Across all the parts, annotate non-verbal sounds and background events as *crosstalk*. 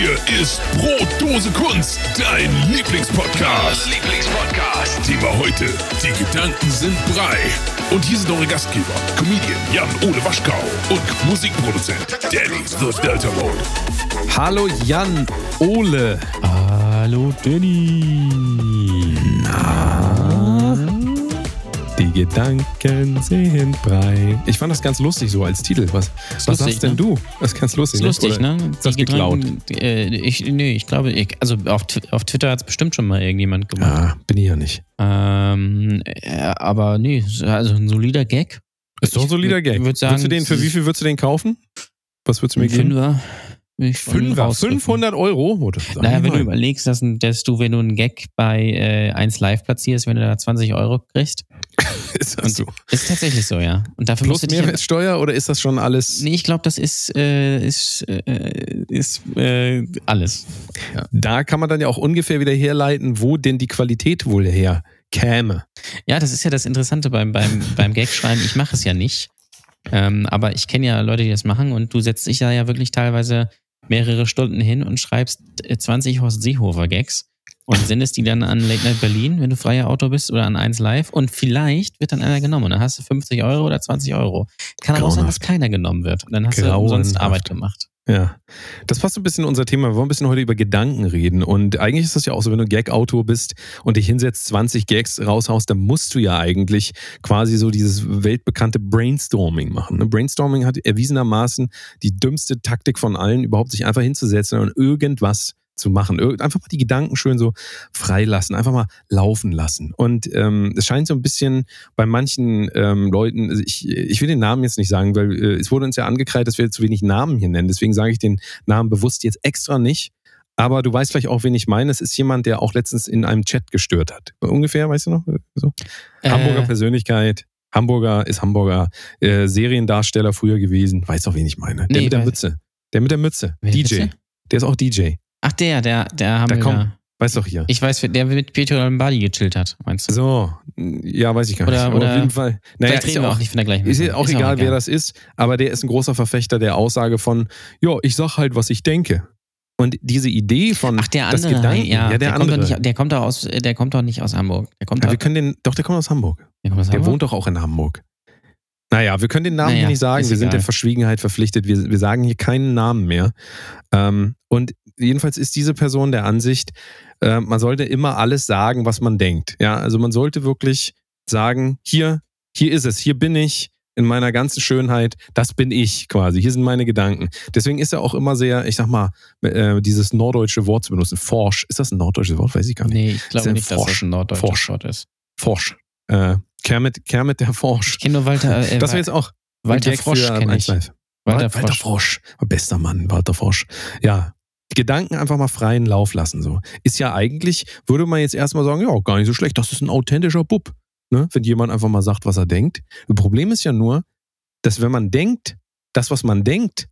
Hier ist Brotdose Kunst, dein Lieblingspodcast. Lieblingspodcast. Thema heute, die Gedanken sind brei. Und hier sind eure Gastgeber, Comedian Jan-Ole Waschkau und Musikproduzent Danny the Delta Mode. Hallo Jan Ole. Hallo Danny. Die Gedanken sind brei. Ich fand das ganz lustig so als Titel. Was, was lustig, sagst denn ne? du? Das ist ganz lustig. Ist lustig, Oder ne? Ist das geklaut? Äh, ich, nee, ich glaube, ich, also auf, auf Twitter hat es bestimmt schon mal irgendjemand gemacht. Ah, bin ich ja nicht. Ähm, äh, aber nee, also ein solider Gag. Ist doch ein solider Gag. würd sagen, würdest du den, für wie viel würdest du den kaufen? Was würdest du mir geben? Fünfer. Fünfer? rausrücken. 500 Euro? Oh, Naja, wenn du überlegst, dass, dass du, wenn du einen Gag bei äh, 1 Live platzierst, wenn du da 20 Euro kriegst. *laughs* ist das so? ist tatsächlich so, ja. Und dafür Plus musst du dich ja- Mehrwertsteuer oder ist das schon alles? Nee, ich glaube, das ist, äh, ist, äh, ist äh, alles. Da kann man dann ja auch ungefähr wieder herleiten, wo denn die Qualität wohl her käme. Ja, das ist ja das Interessante beim, beim, beim Gag-Schreiben. Ich mache es ja nicht. Ähm, aber ich kenne ja Leute, die das machen und du setzt dich da ja wirklich teilweise mehrere Stunden hin und schreibst äh, 20 Horst Seehofer-Gags und sendest die dann an Late Night Berlin, wenn du freier Autor bist oder an 1 Live und vielleicht wird dann einer genommen. Und dann hast du 50 Euro oder 20 Euro. Kann aber auch sein, dass Grauenhaft. keiner genommen wird. Und dann hast du umsonst Grauenhaft. Arbeit gemacht. Ja, das passt ein bisschen in unser Thema. Wir wollen ein bisschen heute über Gedanken reden. Und eigentlich ist das ja auch so, wenn du Gag-Autor bist und dich hinsetzt, 20 Gags raushaust, dann musst du ja eigentlich quasi so dieses weltbekannte Brainstorming machen. ne? Brainstorming hat erwiesenermaßen die dümmste Taktik von allen, überhaupt sich einfach hinzusetzen und irgendwas zu machen. Einfach mal die Gedanken schön so freilassen, einfach mal laufen lassen. Und ähm, es scheint so ein bisschen bei manchen ähm, Leuten, also ich, ich will den Namen jetzt nicht sagen, weil äh, es wurde uns ja angekreidet, dass wir zu wenig Namen hier nennen. Deswegen sage ich den Namen bewusst jetzt extra nicht. Aber du weißt vielleicht auch, wen ich meine. Es ist jemand, der auch letztens in einem Chat gestört hat. Ungefähr, weißt du noch? So. Hamburger Äh, Persönlichkeit. Hamburger ist Hamburger äh, Seriendarsteller früher gewesen. Weißt doch, wen ich meine. Der Nee, mit der Mütze. Der mit der Mütze. DJ. Der ist auch DJ. Ach, der, der, der haben Da wir. komm. da- Weißt doch hier. Ich weiß, der mit Pietro Lombardi gechillt hat, meinst du? So, ja, weiß ich gar Oder- nicht. Oder- auf jeden Fall. Naja, Vielleicht ist reden wir auch, auch nicht von der gleichen ist ja Person. auch egal, wer das ist, aber der ist ein großer Verfechter der Aussage von, ja, ich sag halt, was ich denke. Und diese Idee von Ach, der das andere, Gedanken, ja, ja, der, der, kommt andere. doch nicht, der kommt doch aus, der kommt doch nicht aus Hamburg. Der kommt ja, doch, wir können den, doch, der kommt aus Hamburg. der kommt aus Der Hamburg? wohnt doch auch in Hamburg. Naja, wir können den Namen Naja, hier nicht sagen. ist Wir sind egal. der Verschwiegenheit verpflichtet. Wir, wir sagen hier keinen Namen mehr. Ähm, und jedenfalls ist diese Person der Ansicht, äh, man sollte immer alles sagen, was man denkt. Ja, also man sollte wirklich sagen, hier, hier ist es, hier bin ich in meiner ganzen Schönheit, das bin ich quasi, hier sind meine Gedanken. Deswegen ist er auch immer sehr, ich sag mal, äh, dieses norddeutsche Wort zu benutzen. Forsch, ist das ein norddeutsches Wort? Weiß ich gar nicht. Nee, ich glaube nicht, dass Frosch. das ein norddeutsches Frosch. Wort ist. Forsch. Äh, Kermit, Kermit der Forsch. Ich kenne nur Walter, äh, Das wäre jetzt auch Walter Frosch kenne 1 ich. Walter Walter Frosch. Frosch. Bester Mann, Walter Frosch. Ja. Gedanken einfach mal freien Lauf lassen. So. Ist ja eigentlich, würde man jetzt erstmal sagen, ja, gar nicht so schlecht, das ist ein authentischer Bub. Ne? Wenn jemand einfach mal sagt, was er denkt. Das Problem ist ja nur, dass wenn man denkt, das, was man denkt,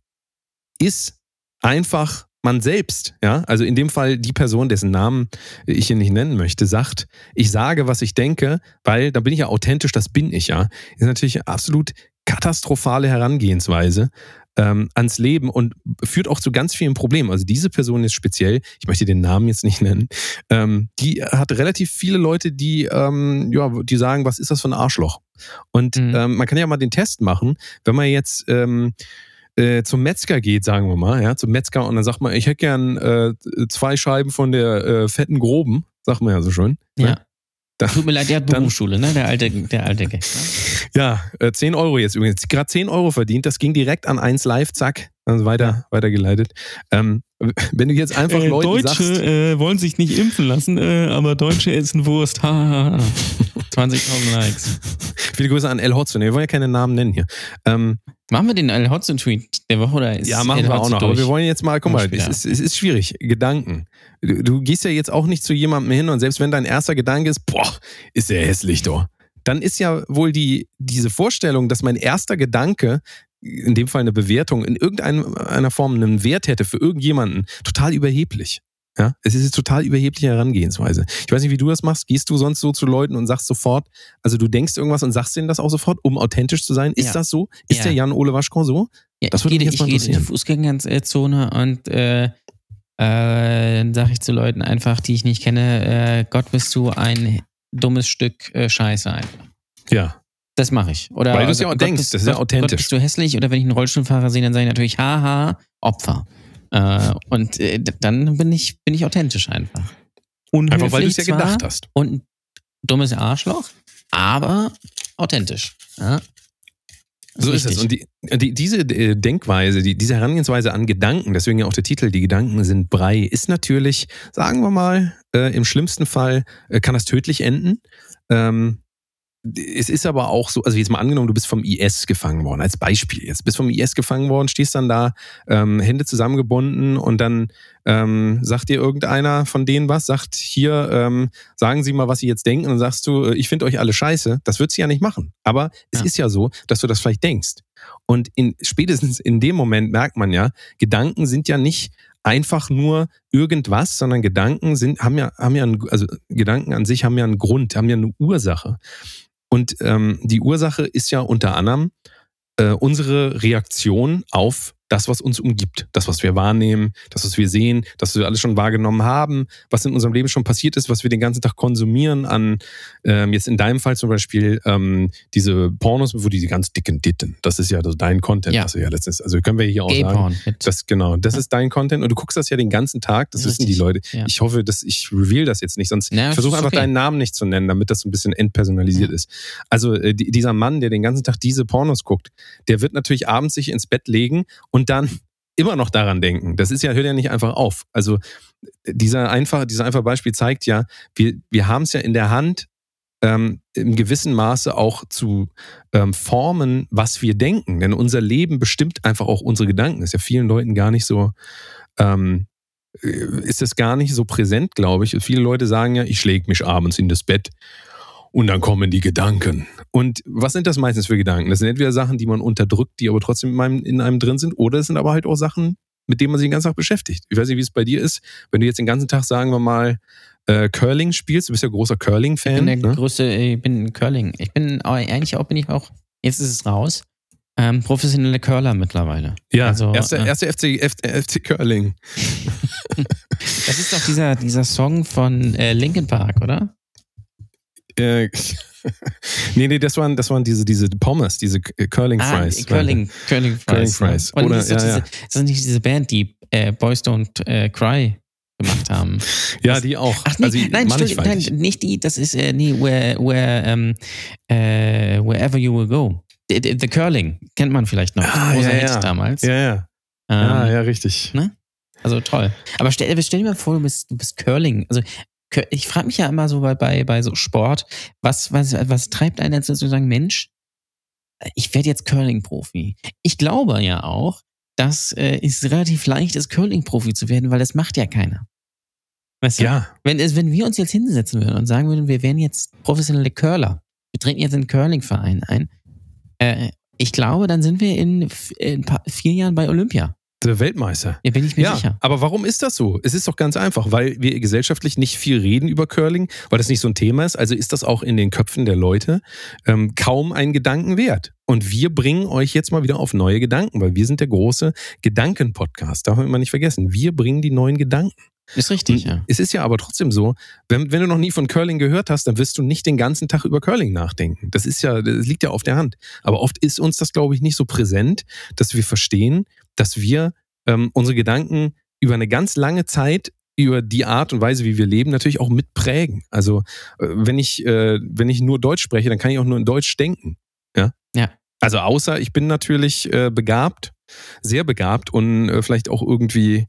ist einfach man selbst. Ja? Also in dem Fall die Person, dessen Namen ich hier nicht nennen möchte, sagt, ich sage, was ich denke, weil da bin ich ja authentisch, das bin ich ja. Ist natürlich eine absolut katastrophale Herangehensweise ähm, ans Leben und führt auch zu ganz vielen Problemen. Also diese Person ist speziell, ich möchte den Namen jetzt nicht nennen, ähm, die hat relativ viele Leute, die, ähm, ja, die sagen, was ist das für ein Arschloch? Und Mhm. ähm, man kann ja mal den Test machen, wenn man jetzt ähm, äh, zum Metzger geht, sagen wir mal, ja, zum Metzger und dann sagt man, ich hätte gern äh, zwei Scheiben von der äh, fetten Groben, sagt man ja so schön. Ja. Ne? Da, Tut mir leid, der hat Dann- Berufsschule, ne? Der alte, der alte Gag. Ne? ja, äh, 10 Euro jetzt übrigens. Gerade 10 Euro verdient. Das ging direkt an 1 Live, zack, dann weiter, weitergeleitet. Ähm, *laughs* wenn du jetzt einfach Leuten sagst, äh, wollen sich nicht impfen lassen, äh, aber Deutsche essen Wurst. Ha, ha, ha. 20.000 *laughs* Likes. viele Grüße an El Hotzo. Wir wollen ja keine Namen nennen hier. Ähm, Machen wir den El Hotzo-Tweet der Woche oder ist ja, machen El wir auch Hotzo noch. Aber durch? wir wollen jetzt mal, guck mal, es ist, es ist schwierig. Gedanken. Du, du gehst ja jetzt auch nicht zu jemandem hin und selbst wenn dein erster Gedanke ist, boah, ist der hässlich doch. Dann ist ja wohl die, diese Vorstellung, dass mein erster Gedanke, in dem Fall eine Bewertung, in irgendeiner Form einen Wert hätte für irgendjemanden, total überheblich. Ja, es ist eine total überhebliche Herangehensweise. Ich weiß nicht, wie du das machst. Gehst du sonst so zu Leuten und sagst sofort, also du denkst irgendwas und sagst denen das auch sofort, um authentisch zu sein? Ist Ja. das so? Ist Ja. der Jan-Ole Waschkau so? Ja, Das ich würde gehe, mich jetzt ich mal gehe in die. Fußgängerzone und äh, äh, dann sage ich zu Leuten einfach, die ich nicht kenne, äh, Gott bist du ein dummes Stück äh, Scheiße einfach. Ja. Das mache ich. Oder Weil du es ja auch Gott denkst, bist- das ist ja Gott- authentisch. Gott bist du hässlich oder wenn ich einen Rollstuhlfahrer sehe, dann sage ich natürlich, haha, Opfer. Äh, und äh, dann bin ich, bin ich authentisch einfach. Einfach weil du es ja Unhöflich gedacht hast. Und ein dummes Arschloch, aber authentisch. Ja? So ist es. Und die, die, diese äh, Denkweise, die, diese Herangehensweise an Gedanken, deswegen ja auch der Titel, die Gedanken sind Brei, ist natürlich, sagen wir mal, äh, im schlimmsten Fall äh, kann das tödlich enden. Ähm, es ist aber auch so, also jetzt mal angenommen, du bist vom IS gefangen worden, als Beispiel jetzt. Bist vom IS gefangen worden, stehst dann da, ähm, Hände zusammengebunden und dann ähm, sagt dir irgendeiner von denen was, sagt hier, ähm, sagen Sie mal, was Sie jetzt denken und dann sagst du, äh, ich finde euch alle scheiße. Das wird sie ja nicht machen. Aber es Ja. ist ja so, dass du das vielleicht denkst. Und in, spätestens in dem Moment merkt man ja, Gedanken sind ja nicht einfach nur irgendwas, sondern Gedanken sind, haben ja, haben ja, einen, also Gedanken an sich haben ja einen Grund, haben ja eine Ursache. Und ähm, die Ursache ist ja unter anderem äh, unsere Reaktion auf das, was uns umgibt, das, was wir wahrnehmen, das, was wir sehen, das, was wir alles schon wahrgenommen haben, was in unserem Leben schon passiert ist, was wir den ganzen Tag konsumieren an, ähm, jetzt in deinem Fall zum Beispiel, ähm, diese Pornos, wo die ganz dicken Ditten, das ist ja so dein Content, Ja. was wir ja letztens, also können wir hier auch sagen. Gay-Porn. mit- Das, genau, das Ja. ist dein Content und du guckst das ja den ganzen Tag, das wissen die Leute. ja. Ich hoffe, dass ich reveal das jetzt nicht, sonst Na, ich versuche einfach okay. deinen Namen nicht zu nennen, damit das so ein bisschen entpersonalisiert ist. Also äh, die, dieser Mann, der den ganzen Tag diese Pornos guckt, der wird natürlich abends sich ins Bett legen und dann immer noch daran denken. Das ist ja, hört ja nicht einfach auf. Also dieser einfache, dieser einfache Beispiel zeigt ja, wir, wir haben es ja in der Hand, ähm, im gewissen Maße auch zu ähm, formen, was wir denken. Denn unser Leben bestimmt einfach auch unsere Gedanken. ist ja vielen Leuten gar nicht so, ähm, äh, ist es gar nicht so präsent, glaube ich. Und viele Leute sagen ja, ich schläge mich abends in das Bett und dann kommen die Gedanken. Und was sind das meistens für Gedanken? Das sind entweder Sachen, die man unterdrückt, die aber trotzdem in einem, in einem drin sind, oder es sind aber halt auch Sachen, mit denen man sich den ganzen Tag beschäftigt. Ich weiß nicht, wie es bei dir ist, wenn du jetzt den ganzen Tag, sagen wir mal, äh, Curling spielst, du bist ja großer Ich bin Curling-Fan. der Ne? größte, ich bin Curling. Ich bin eigentlich auch, bin ich auch, jetzt ist es raus, ähm, professionelle Curler mittlerweile. Ja, Also, erste, äh, erste FC, FC Curling. *laughs* Das ist doch dieser, dieser Song von äh, Linkin Park, oder? Äh, *laughs* nee, nee, das waren, das waren diese, diese Pommes, diese Curling Ah, Fries. Curling, Curling Fries. Curling Fries. Oder- das, ist ja, diese, ist das nicht diese Band, die äh, Boys Don't äh, Cry gemacht haben? *laughs* Ja, die auch. Ach nee, also, nein, stimmt, nein, nicht die, das ist, äh, nee, where, where, ähm, äh, Wherever You Will Go. The, the, the Curling, kennt man vielleicht noch. Ah, Großer ja, Hit ja. damals. Ja, ja. Ähm, ja, ja, richtig. Also toll. Aber stell, stell dir mal vor, du bist, du bist Curling. Also ich frage mich ja immer so bei, bei, bei so Sport, was, was, was treibt einen dazu zu sagen, Mensch, ich werde jetzt Curling-Profi. Ich glaube ja auch, dass äh, es relativ leicht ist, Curling-Profi zu werden, weil das macht ja keiner. Weißt du? Ja, Wenn, wenn wir uns jetzt hinsetzen würden und sagen würden, wir wären jetzt professionelle Curler, wir treten jetzt in einen Curling-Verein ein, äh, ich glaube, dann sind wir in, f- in paar, vier Jahren bei Olympia. Der Weltmeister. Da bin ich mir Ja, sicher. aber warum ist das so? Es ist doch ganz einfach, weil wir gesellschaftlich nicht viel reden über Curling, weil das nicht so ein Thema ist. Also ist das auch in den Köpfen der Leute ähm, kaum ein Gedanken wert. Und wir bringen euch jetzt mal wieder auf neue Gedanken, weil wir sind der große Gedanken-Podcast. Darf man immer nicht vergessen. Wir bringen die neuen Gedanken. Ist richtig, Und ja. Es ist ja aber trotzdem so, wenn, wenn du noch nie von Curling gehört hast, dann wirst du nicht den ganzen Tag über Curling nachdenken. Das ist ja, das liegt ja auf der Hand. Aber oft ist uns das, glaube ich, nicht so präsent, dass wir verstehen, dass wir ähm, unsere Gedanken über eine ganz lange Zeit über die Art und Weise, wie wir leben, natürlich auch mitprägen. Also äh, wenn ich, äh, wenn ich nur Deutsch spreche, dann kann ich auch nur in Deutsch denken. Ja. Ja. Also außer ich bin natürlich äh, begabt, sehr begabt und äh, vielleicht auch irgendwie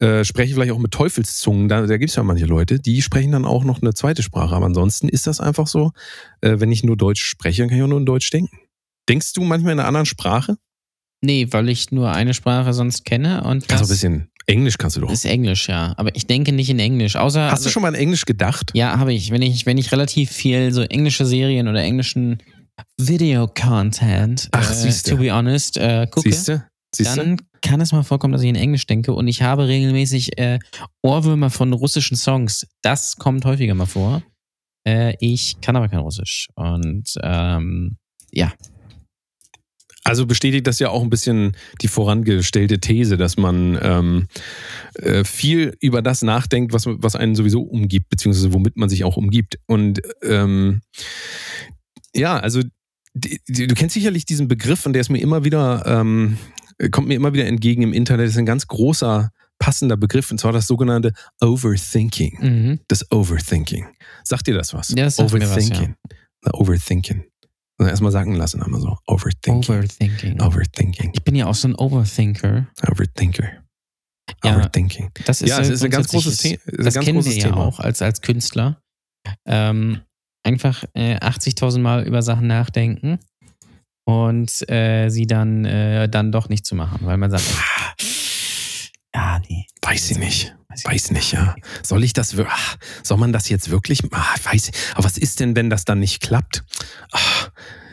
äh, spreche vielleicht auch mit Teufelszungen. Da, da gibt es ja manche Leute, die sprechen dann auch noch eine zweite Sprache. Aber ansonsten ist das einfach so, äh, wenn ich nur Deutsch spreche, dann kann ich auch nur in Deutsch denken. Denkst du manchmal in einer anderen Sprache? Nee, weil ich nur eine Sprache sonst kenne und Kannst du das ein bisschen Englisch kannst du doch. ist Englisch, ja. Aber ich denke nicht in Englisch. Außer. Hast du schon mal in Englisch gedacht? Ja, habe ich. Wenn ich, wenn ich relativ viel so englische Serien oder englischen Video-Content, Ach, äh, siehste. to be honest, äh, gucke, Siehst du? Siehst du? dann kann es mal vorkommen, dass ich in Englisch denke und ich habe regelmäßig äh, Ohrwürmer von russischen Songs. Das kommt häufiger mal vor. Äh, ich kann aber kein Russisch. Und ähm, ja, Also bestätigt das ja auch ein bisschen die vorangestellte These, dass man ähm, äh, viel über das nachdenkt, was, was einen sowieso umgibt, beziehungsweise womit man sich auch umgibt. Und ähm, ja, also die, die, du kennst sicherlich diesen Begriff und der ist mir immer wieder, ähm, kommt mir immer wieder entgegen im Internet. Das ist ein ganz großer, passender Begriff und zwar das sogenannte Overthinking. Mhm. Das Overthinking. Sagt dir das was? Ja, das sagt mir was, Overthinking. The Overthinking. Also erstmal sagen lassen, einmal so. Overthinking. Overthinking. Overthinking. Ich bin ja auch so ein Overthinker. Overthinker. Ja, Overthinking. Das ist, Ja, es ist ein ganz großes, grundsätzlich- The ist ein Das ganz kennen wir ja Thema. auch als, als Künstler. Ähm, einfach äh, 80.000 Mal über Sachen nachdenken und äh, sie dann, äh, dann doch nicht zu machen, weil man sagt, ah, ja, nee. Weiß ich nicht. Weiß ich Weiß nicht, ja. Soll ich das, ah, soll man das jetzt wirklich, ah, weiß aber was ist denn, wenn das dann nicht klappt? Ah,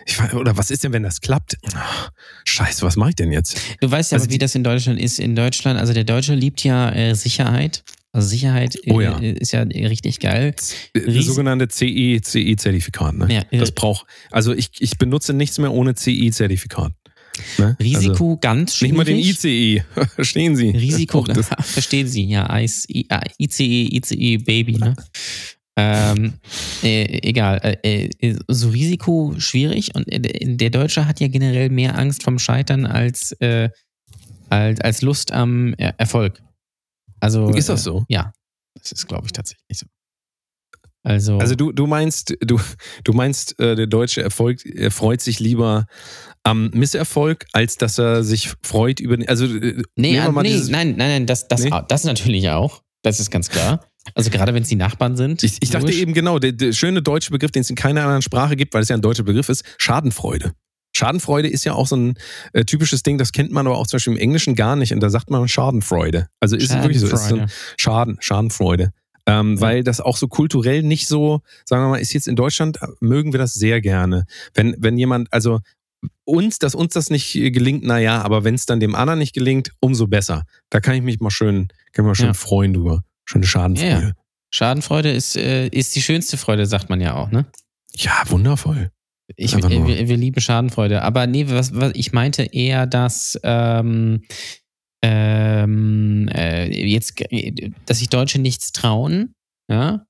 ich, oder was ist denn, wenn das klappt? Ah, Scheiße, was mache ich denn jetzt? Du weißt ja Also aber, wie das in Deutschland ist. In Deutschland, also der Deutsche liebt ja äh, Sicherheit. Also Sicherheit äh, Oh ja. ist ja richtig geil. Das Ries- sogenannte CE, CE-Zertifikat, ne? Ja, äh, Das braucht, also ich, ich benutze nichts mehr ohne CE-Zertifikat. Ne? Risiko ganz Also schwierig. nicht mal den ICE. *laughs* Verstehen Sie? Risiko, *laughs* Auch das, *laughs* verstehen Sie, ja, Eis, I, ah, ICE, ICE Baby, ne? ähm, äh, egal, äh, äh, so Risiko schwierig und äh, der Deutsche hat ja generell mehr Angst vom Scheitern als, äh, als, als Lust am Er- Erfolg. Also, ist das äh, so? Ja, das ist, glaube ich, tatsächlich so. Also, Also du, du meinst, du, du meinst, äh, der deutsche Erfolg er freut sich lieber am Misserfolg, als dass er sich freut über den. Also äh, nee, nee dieses- nein, nein, nein, das, das, Nee? das natürlich auch. Das ist ganz klar. Also gerade wenn es die Nachbarn sind. Ich, ich dachte eben genau, der, der schöne deutsche Begriff, den es in keiner anderen Sprache gibt, weil es ja ein deutscher Begriff ist, Schadenfreude. Schadenfreude ist ja auch so ein äh, typisches Ding, das kennt man aber auch zum Beispiel im Englischen gar nicht und da sagt man Schadenfreude. Also ist es wirklich so, ist so ein Schadenfreude. Schaden, Schadenfreude. Ähm, Ja. Weil das auch so kulturell nicht so, sagen wir mal, ist jetzt in Deutschland, äh, mögen wir das sehr gerne. Wenn, wenn jemand, also uns, dass uns das nicht äh, gelingt, naja, aber wenn es dann dem anderen nicht gelingt, umso besser. Da kann ich mich mal schön, kann ich mal schön Ja. freuen drüber. Schöne Schadenfreude. Ja, ja. Schadenfreude ist, äh, ist die schönste Freude, sagt man ja auch, ne? ja wundervoll. Ich, äh, wir, wir lieben Schadenfreude. Aber nee, was, was ich meinte eher, dass ähm, ähm, äh, jetzt, äh, dass sich Deutsche nichts trauen, ja,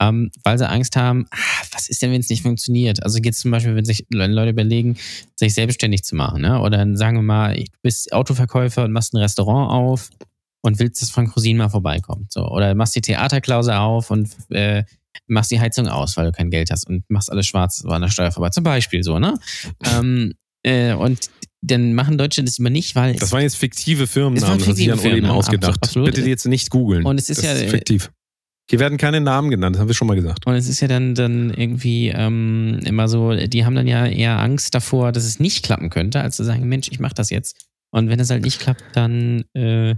ähm, weil sie Angst haben, ah, was ist denn, wenn es nicht funktioniert? Also jetzt zum Beispiel, wenn sich Le- Leute überlegen, sich selbstständig zu machen, ne? Oder dann sagen wir mal, du bist Autoverkäufer und machst ein Restaurant auf und willst, dass Frank Rosin mal vorbeikommt. So. Oder machst die Theaterklause auf und äh, machst die Heizung aus, weil du kein Geld hast und machst alles schwarz an der Steuer vorbei. Zum Beispiel so, ne? ähm, äh, und dann machen Deutsche das immer nicht, weil Das waren jetzt fiktive Firmennamen, Das hat sich Jan Ole eben ausgedacht. absolut. Bitte jetzt nicht googeln. Und es ist das ja- ist fiktiv. Hier werden keine Namen genannt, das haben wir schon mal gesagt. Und es ist ja dann, dann irgendwie ähm, immer so, die haben dann ja eher Angst davor, dass es nicht klappen könnte, als zu sagen, Mensch, ich mach das jetzt. Und wenn es halt nicht klappt, dann, äh,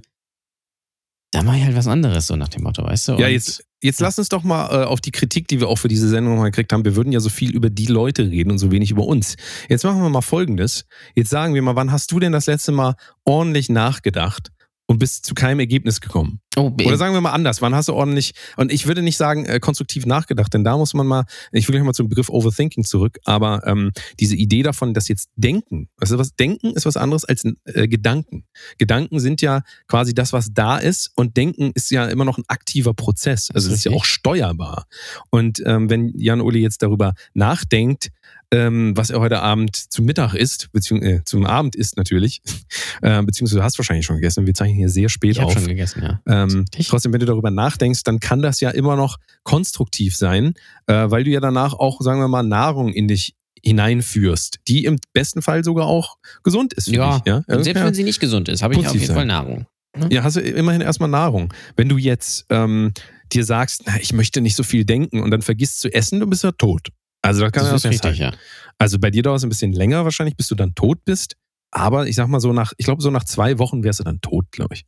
dann mache ich halt was anderes, so nach dem Motto, weißt du? Ja, Und- jetzt, jetzt lass uns doch mal äh, auf die Kritik, die wir auch für diese Sendung mal gekriegt haben. Wir würden ja so viel über die Leute reden und so wenig über uns. Jetzt machen wir mal Folgendes. Jetzt sagen wir mal, wann hast du denn das letzte Mal ordentlich nachgedacht und bist zu keinem Ergebnis gekommen? Oh, Oder sagen wir mal anders, wann hast du ordentlich, und ich würde nicht sagen äh, konstruktiv nachgedacht, denn da muss man mal, ich will gleich mal zum Begriff Overthinking zurück, aber ähm, diese Idee davon, dass jetzt Denken, also was Denken ist was anderes als äh, Gedanken. Gedanken sind ja quasi das, was da ist und Denken ist ja immer noch ein aktiver Prozess, also es ist ja auch steuerbar. Und ähm, wenn Jan Uli jetzt darüber nachdenkt, ähm, was er heute Abend zu Mittag isst, beziehungsweise äh, zum Abend isst natürlich, *laughs* äh, beziehungsweise du hast wahrscheinlich schon gegessen, wir zeichnen hier sehr spät ich habe auf. schon gegessen, ja. Ähm, trotzdem, wenn du darüber nachdenkst, dann kann das ja immer noch konstruktiv sein, äh, weil du ja danach auch, sagen wir mal, Nahrung in dich hineinführst, die im besten Fall sogar auch gesund ist für Ja, dich. Ja, Und selbst wenn sie nicht gesund ist, habe ich auf jeden Fall sein. Nahrung. ja, hast du immerhin erstmal Nahrung. Wenn du jetzt ähm, dir sagst, na, ich möchte nicht so viel denken und dann vergisst zu essen, du bist ja tot. Also das kann Das man ist richtig, ja. Also bei dir dauert es ein bisschen länger wahrscheinlich, bis du dann tot bist. Aber ich sag mal so nach, ich glaube so nach zwei Wochen wärst du dann tot, glaube ich.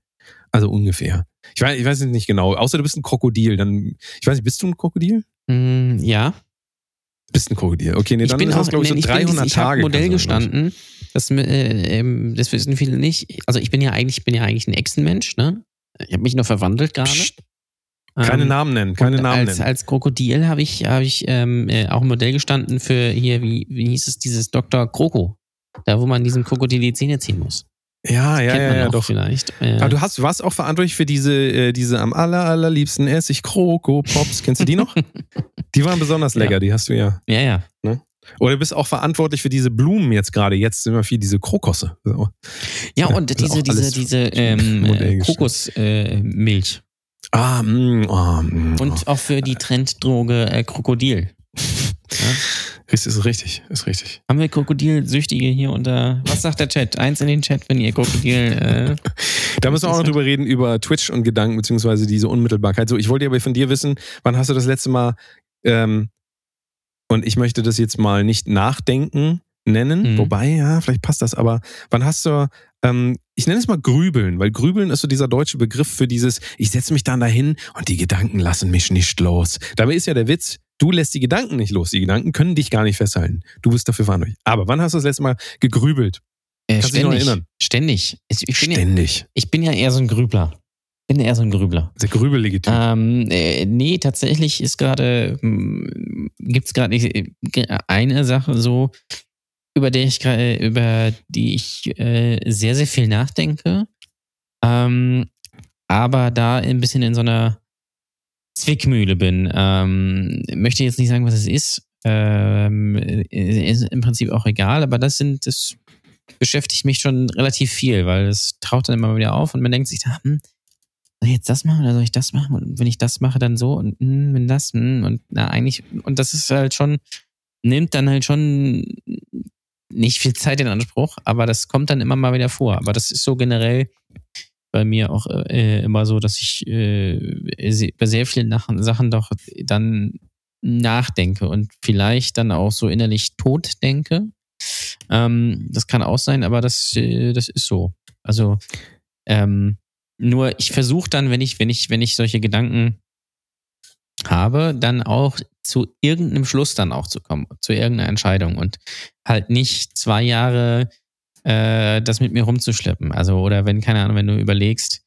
Also ungefähr. Ich weiß, ich weiß es nicht genau. Außer du bist ein Krokodil, dann, ich weiß nicht, bist du ein Krokodil? Mm, ja. Bist ein Krokodil. Okay, nee, ich dann bin ist das, glaube ich, so ich 300 bin, ich habe Tage. Modell kannst du, glaub ich. gestanden. Das, äh, ähm, das wissen viele nicht. Also ich bin ja eigentlich, ich bin ja eigentlich ein Echsenmensch, ne? Ich habe mich nur verwandelt gerade. Psst, keine Ähm, Namen nennen, keine Namen als, nennen. als Krokodil habe ich, hab ich ähm, äh, auch ein Modell gestanden für hier, wie, wie hieß es, dieses Dr. Kroko. Da, wo man diesem Krokodil die Zähne ziehen muss. Ja, ja, Kennt ja, man ja, auch doch. vielleicht. Äh, Aber du hast, warst auch verantwortlich für diese, äh, diese am aller, allerliebsten Essig Kroko Pops. Kennst du die noch? *laughs* die waren besonders lecker, Ja. die hast du ja. ja, ja. Oder du bist auch verantwortlich für diese Blumen jetzt gerade. Jetzt sind wir viel diese Krokosse. So. Ja, Ja, und diese, diese, diese *laughs* ähm, äh. Kokosmilch. Äh. Ah, mm, oh, mm, oh. und auch für die Trenddroge äh, Krokodil. Ist, ist richtig, ist richtig. Haben wir Krokodilsüchtige hier unter. Was sagt der Chat? Eins in den Chat, wenn ihr Krokodil. Äh, Da müssen wir auch noch drüber reden, über Twitch und Gedanken, beziehungsweise diese Unmittelbarkeit. So, ich wollte aber von dir wissen, wann hast du das letzte Mal, ähm, und ich möchte das jetzt mal nicht nachdenken nennen, Mhm. wobei, ja, vielleicht passt das, aber wann hast du, ähm, ich nenne es mal Grübeln, weil Grübeln ist so dieser deutsche Begriff für dieses, ich setze mich dann dahin und die Gedanken lassen mich nicht los. Dabei ist ja der Witz, du lässt die Gedanken nicht los. Die Gedanken können dich gar nicht festhalten. Du bist dafür verantwortlich. Aber wann hast du das letzte Mal gegrübelt? äh, Kannst du dich noch ständig. erinnern? Ständig. Ich, ich, bin ja, Ständig. ich bin ja eher so ein Grübler. Bin eher so ein Grübler. Der grübelige Typ. Ähm, äh, nee, tatsächlich ist gerade, gibt es gerade eine Sache so, über die ich gerade, über die ich äh, sehr, sehr viel nachdenke. Ähm, aber da ein bisschen in so einer Zwickmühle bin. Ähm, möchte jetzt nicht sagen, was es ist. Ähm, ist im Prinzip auch egal, aber das sind, das beschäftigt mich schon relativ viel, weil es taucht dann immer wieder auf und man denkt sich, da, hm, soll ich jetzt das machen oder soll ich das machen? Und wenn ich das mache, dann so und hm, wenn das, hm, und na, eigentlich, und das ist halt schon, nimmt dann halt schon nicht viel Zeit in Anspruch, aber das kommt dann immer mal wieder vor. Aber das ist so generell bei mir auch äh, immer so, dass ich äh, bei sehr vielen Sachen doch dann nachdenke und vielleicht dann auch so innerlich tot denke. Ähm, das kann auch sein, aber das, äh, das ist so. Also ähm, nur ich versuche dann, wenn ich, wenn ich, wenn ich solche Gedanken habe, dann auch zu irgendeinem Schluss dann auch zu kommen, zu irgendeiner Entscheidung und halt nicht zwei Jahre äh, das mit mir rumzuschleppen. Also, oder wenn, keine Ahnung, wenn du überlegst,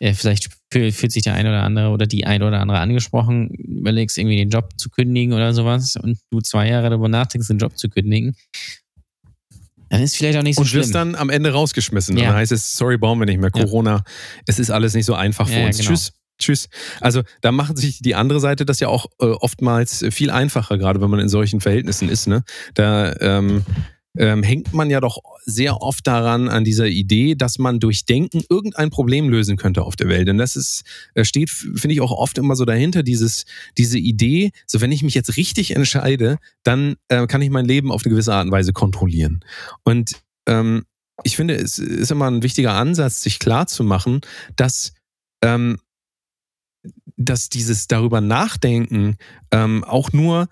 äh, vielleicht fühl, fühlt sich der eine oder andere oder die eine oder andere angesprochen, überlegst irgendwie den Job zu kündigen oder sowas und du zwei Jahre darüber nachdenkst, den Job zu kündigen, dann ist vielleicht auch nicht so und schlimm. wirst dann am Ende rausgeschmissen. Ja. Und dann heißt es, sorry, brauchen wir nicht mehr. Ja. Corona, es ist alles nicht so einfach für Ja, uns. genau. Tschüss. Tschüss. Also da macht sich die andere Seite das ja auch äh, oftmals viel einfacher, gerade wenn man in solchen Verhältnissen ist. Ne? Da ähm, ähm, hängt man ja doch sehr oft daran, an dieser Idee, dass man durch Denken irgendein Problem lösen könnte auf der Welt. Und das ist, äh, steht, finde ich, auch oft immer so dahinter, dieses, diese Idee, so wenn ich mich jetzt richtig entscheide, dann äh, kann ich mein Leben auf eine gewisse Art und Weise kontrollieren. Und ähm, ich finde, es ist immer ein wichtiger Ansatz, sich klar zu machen, dass, ähm, dass dieses darüber nachdenken ähm, auch nur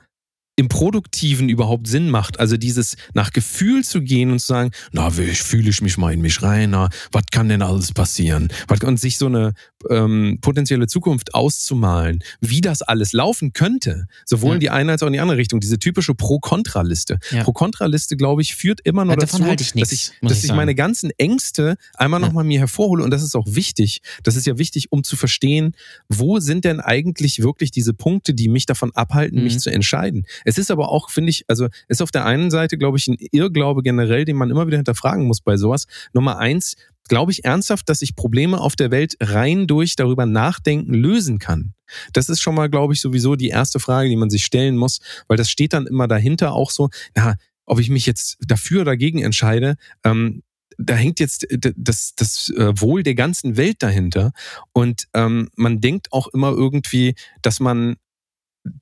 im Produktiven überhaupt Sinn macht. Also dieses nach Gefühl zu gehen und zu sagen, na, wie fühle ich mich mal in mich rein, na, was kann denn alles passieren? Und sich so eine ähm, potenzielle Zukunft auszumalen, wie das alles laufen könnte, sowohl Ja. in die eine als auch in die andere Richtung. Diese typische Pro-Kontra-Liste. Ja. Pro-Kontra-Liste, glaube ich, führt immer nur Ja, dazu, halte ich dass nichts, ich, muss dass ich ich meine ganzen Ängste einmal Ja. nochmal mir hervorhole. Und das ist auch wichtig. Das ist ja wichtig, um zu verstehen, wo sind denn eigentlich wirklich diese Punkte, die mich davon abhalten, Mhm. mich zu entscheiden. Es ist aber auch, finde ich, also ist auf der einen Seite, glaube ich, ein Irrglaube generell, den man immer wieder hinterfragen muss bei sowas. Nummer eins, glaube ich ernsthaft, dass ich Probleme auf der Welt rein durch darüber nachdenken lösen kann. Das ist schon mal, glaube ich, sowieso die erste Frage, die man sich stellen muss, weil das steht dann immer dahinter auch so, na, ob ich mich jetzt dafür oder dagegen entscheide, ähm, da hängt jetzt das, das äh, Wohl der ganzen Welt dahinter. Und ähm, man denkt auch immer irgendwie, dass man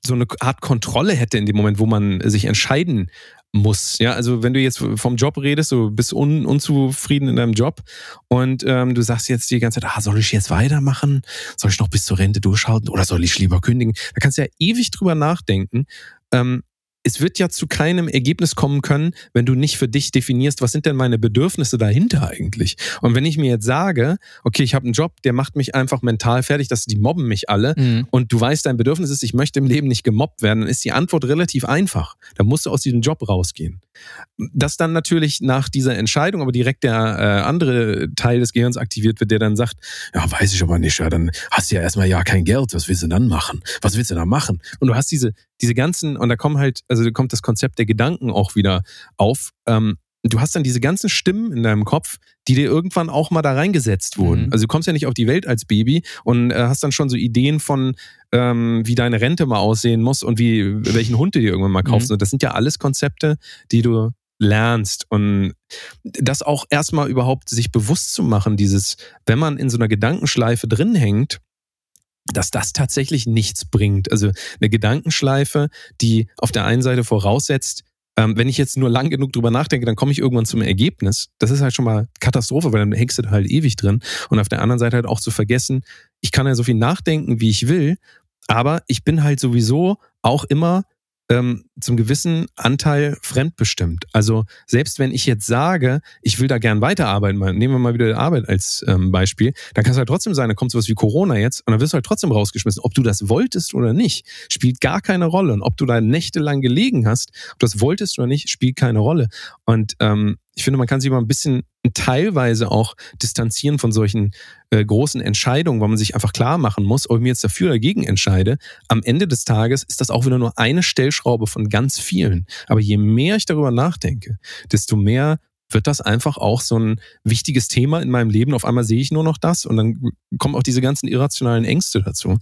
so eine Art Kontrolle hätte in dem Moment, wo man sich entscheiden muss. Ja, also wenn du jetzt vom Job redest, du bist un, unzufrieden in deinem Job und ähm, du sagst jetzt die ganze Zeit, ah, soll ich jetzt weitermachen? Soll ich noch bis zur Rente durchhalten oder soll ich lieber kündigen? Da kannst du ja ewig drüber nachdenken. Ähm, es wird ja zu keinem Ergebnis kommen können, wenn du nicht für dich definierst, was sind denn meine Bedürfnisse dahinter eigentlich? Und wenn ich mir jetzt sage, okay, ich habe einen Job, der macht mich einfach mental fertig, dass die mobben mich alle Mhm. und du weißt, dein Bedürfnis ist, ich möchte im Leben nicht gemobbt werden, dann ist die Antwort relativ einfach. Da musst du aus diesem Job rausgehen. Dass dann natürlich nach dieser Entscheidung aber direkt der äh, andere Teil des Gehirns aktiviert wird, der dann sagt, ja, weiß ich aber nicht, ja, dann hast du ja erstmal ja kein Geld, was willst du dann machen? Was willst du da machen? Und du hast diese, diese ganzen, und da kommen halt, also da kommt das Konzept der Gedanken auch wieder auf. Ähm, du hast dann diese ganzen Stimmen in deinem Kopf, die dir irgendwann auch mal da reingesetzt wurden. Mhm. Also du kommst ja nicht auf die Welt als Baby und äh, hast dann schon so Ideen von, ähm, wie deine Rente mal aussehen muss und wie welchen Hund du dir irgendwann mal kaufst. Mhm. Und das sind ja alles Konzepte, die du lernst und das auch erstmal überhaupt sich bewusst zu machen, dieses, wenn man in so einer Gedankenschleife drin hängt, dass das tatsächlich nichts bringt. Also eine Gedankenschleife, die auf der einen Seite voraussetzt, ähm, wenn ich jetzt nur lang genug drüber nachdenke, dann komme ich irgendwann zum Ergebnis. Das ist halt schon mal Katastrophe, weil dann hängst du da halt ewig drin. Und auf der anderen Seite halt auch zu vergessen, ich kann ja so viel nachdenken, wie ich will, aber ich bin halt sowieso auch immer ähm, zum gewissen Anteil fremdbestimmt. Also selbst wenn ich jetzt sage, ich will da gern weiterarbeiten, nehmen wir mal wieder Arbeit als ähm, Beispiel, dann kann es halt trotzdem sein, da kommt sowas wie Corona jetzt und dann wirst du halt trotzdem rausgeschmissen. Ob du das wolltest oder nicht, spielt gar keine Rolle. Und ob du da nächtelang gelegen hast, ob du das wolltest oder nicht, spielt keine Rolle. Und ähm, ich finde, man kann sich mal ein bisschen teilweise auch distanzieren von solchen äh, großen Entscheidungen, weil man sich einfach klar machen muss, ob ich mir jetzt dafür oder dagegen entscheide. Am Ende des Tages ist das auch wieder nur eine Stellschraube von ganz vielen. Aber je mehr ich darüber nachdenke, desto mehr wird das einfach auch so ein wichtiges Thema in meinem Leben. Auf einmal sehe ich nur noch das und dann kommen auch diese ganzen irrationalen Ängste dazu.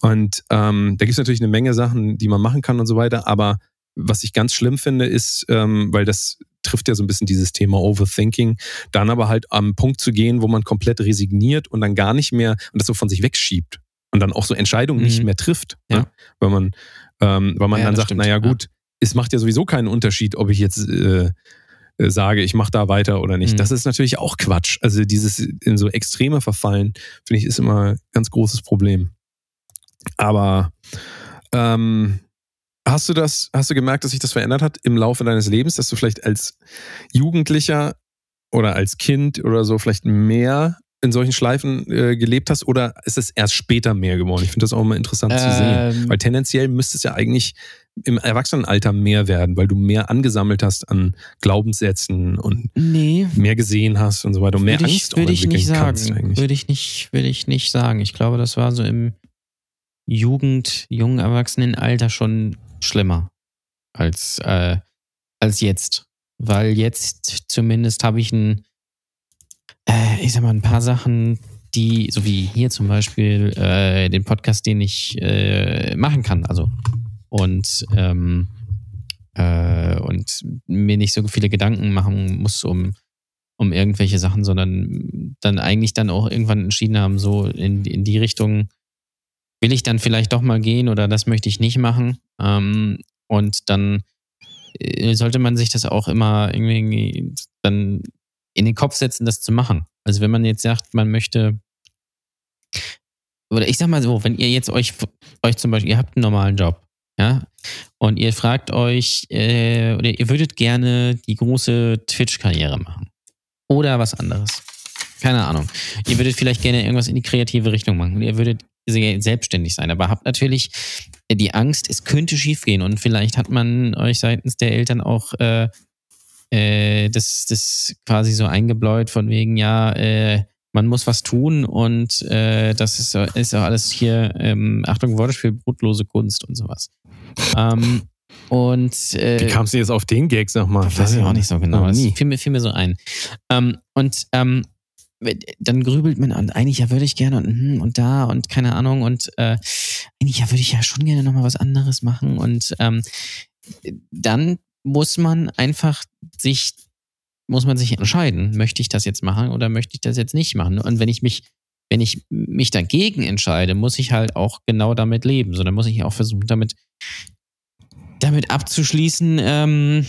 Und ähm, da gibt es natürlich eine Menge Sachen, die man machen kann und so weiter. Aber was ich ganz schlimm finde, ist, ähm, weil das trifft ja so ein bisschen dieses Thema Overthinking, dann aber halt am Punkt zu gehen, wo man komplett resigniert und dann gar nicht mehr und das so von sich wegschiebt und dann auch so Entscheidungen Mhm. nicht mehr trifft, Ja. ne? weil man, ähm, weil man Ja, dann sagt, stimmt, naja ja. gut, es macht ja sowieso keinen Unterschied, ob ich jetzt äh, äh, sage, ich mache da weiter oder nicht. Mhm. Das ist natürlich auch Quatsch. Also dieses in so Extreme verfallen, finde ich, ist immer ein ganz großes Problem. Aber ähm, hast du das, hast du gemerkt, dass sich das verändert hat im Laufe deines Lebens, dass du vielleicht als Jugendlicher oder als Kind oder so vielleicht mehr in solchen Schleifen äh, gelebt hast oder ist es erst später mehr geworden? Ich finde das auch immer interessant zu sehen. Ähm, Weil tendenziell müsste es ja eigentlich im Erwachsenenalter mehr werden, weil du mehr angesammelt hast an Glaubenssätzen und nee, mehr gesehen hast und so weiter und mehr würde Angst ich, würde ich nicht sagen. Würde ich nicht, würde ich nicht sagen. Ich glaube, das war so im Jugend, jungen Erwachsenenalter schon schlimmer als, äh, als jetzt. Weil jetzt zumindest habe ich ein, äh, ich sag mal, ein paar Sachen, die, so wie hier zum Beispiel, äh, den Podcast, den ich äh, machen kann. Also und ähm, äh, und mir nicht so viele Gedanken machen muss um um irgendwelche Sachen, sondern dann eigentlich dann auch irgendwann entschieden haben, so in, in die Richtung will ich dann vielleicht doch mal gehen oder das möchte ich nicht machen. Ähm, und dann äh, sollte man sich das auch immer irgendwie dann in den Kopf setzen, das zu machen. Also wenn man jetzt sagt, man möchte oder ich sag mal so, wenn ihr jetzt euch, euch zum Beispiel, ihr habt einen normalen Job, ja, und ihr fragt euch, äh, oder ihr würdet gerne die große Twitch-Karriere machen. Oder was anderes. Keine Ahnung. Ihr würdet vielleicht gerne irgendwas in die kreative Richtung machen. Ihr würdet selbstständig sein, aber habt natürlich die Angst, es könnte schiefgehen und vielleicht hat man euch seitens der Eltern auch äh, äh, das, das quasi so eingebläut von wegen, ja, äh, man muss was tun und äh, das ist, ist auch alles hier, ähm, Achtung, Wortspiel, brotlose Kunst und sowas. Ähm, und äh, Wie kamst du jetzt auf den Gag, sag mal? weiß ich auch nicht so genau. Das fiel mir, fiel mir so ein. Ähm, und ähm, dann grübelt man an, eigentlich ja würde ich gerne und, hm, und da und keine Ahnung und äh, eigentlich ja würde ich ja schon gerne nochmal was anderes machen und ähm, dann muss man einfach sich muss man sich entscheiden, möchte ich das jetzt machen oder möchte ich das jetzt nicht machen? Und wenn ich mich wenn ich mich dagegen entscheide, muss ich halt auch genau damit leben. So, dann muss ich auch versuchen, damit damit abzuschließen, ähm,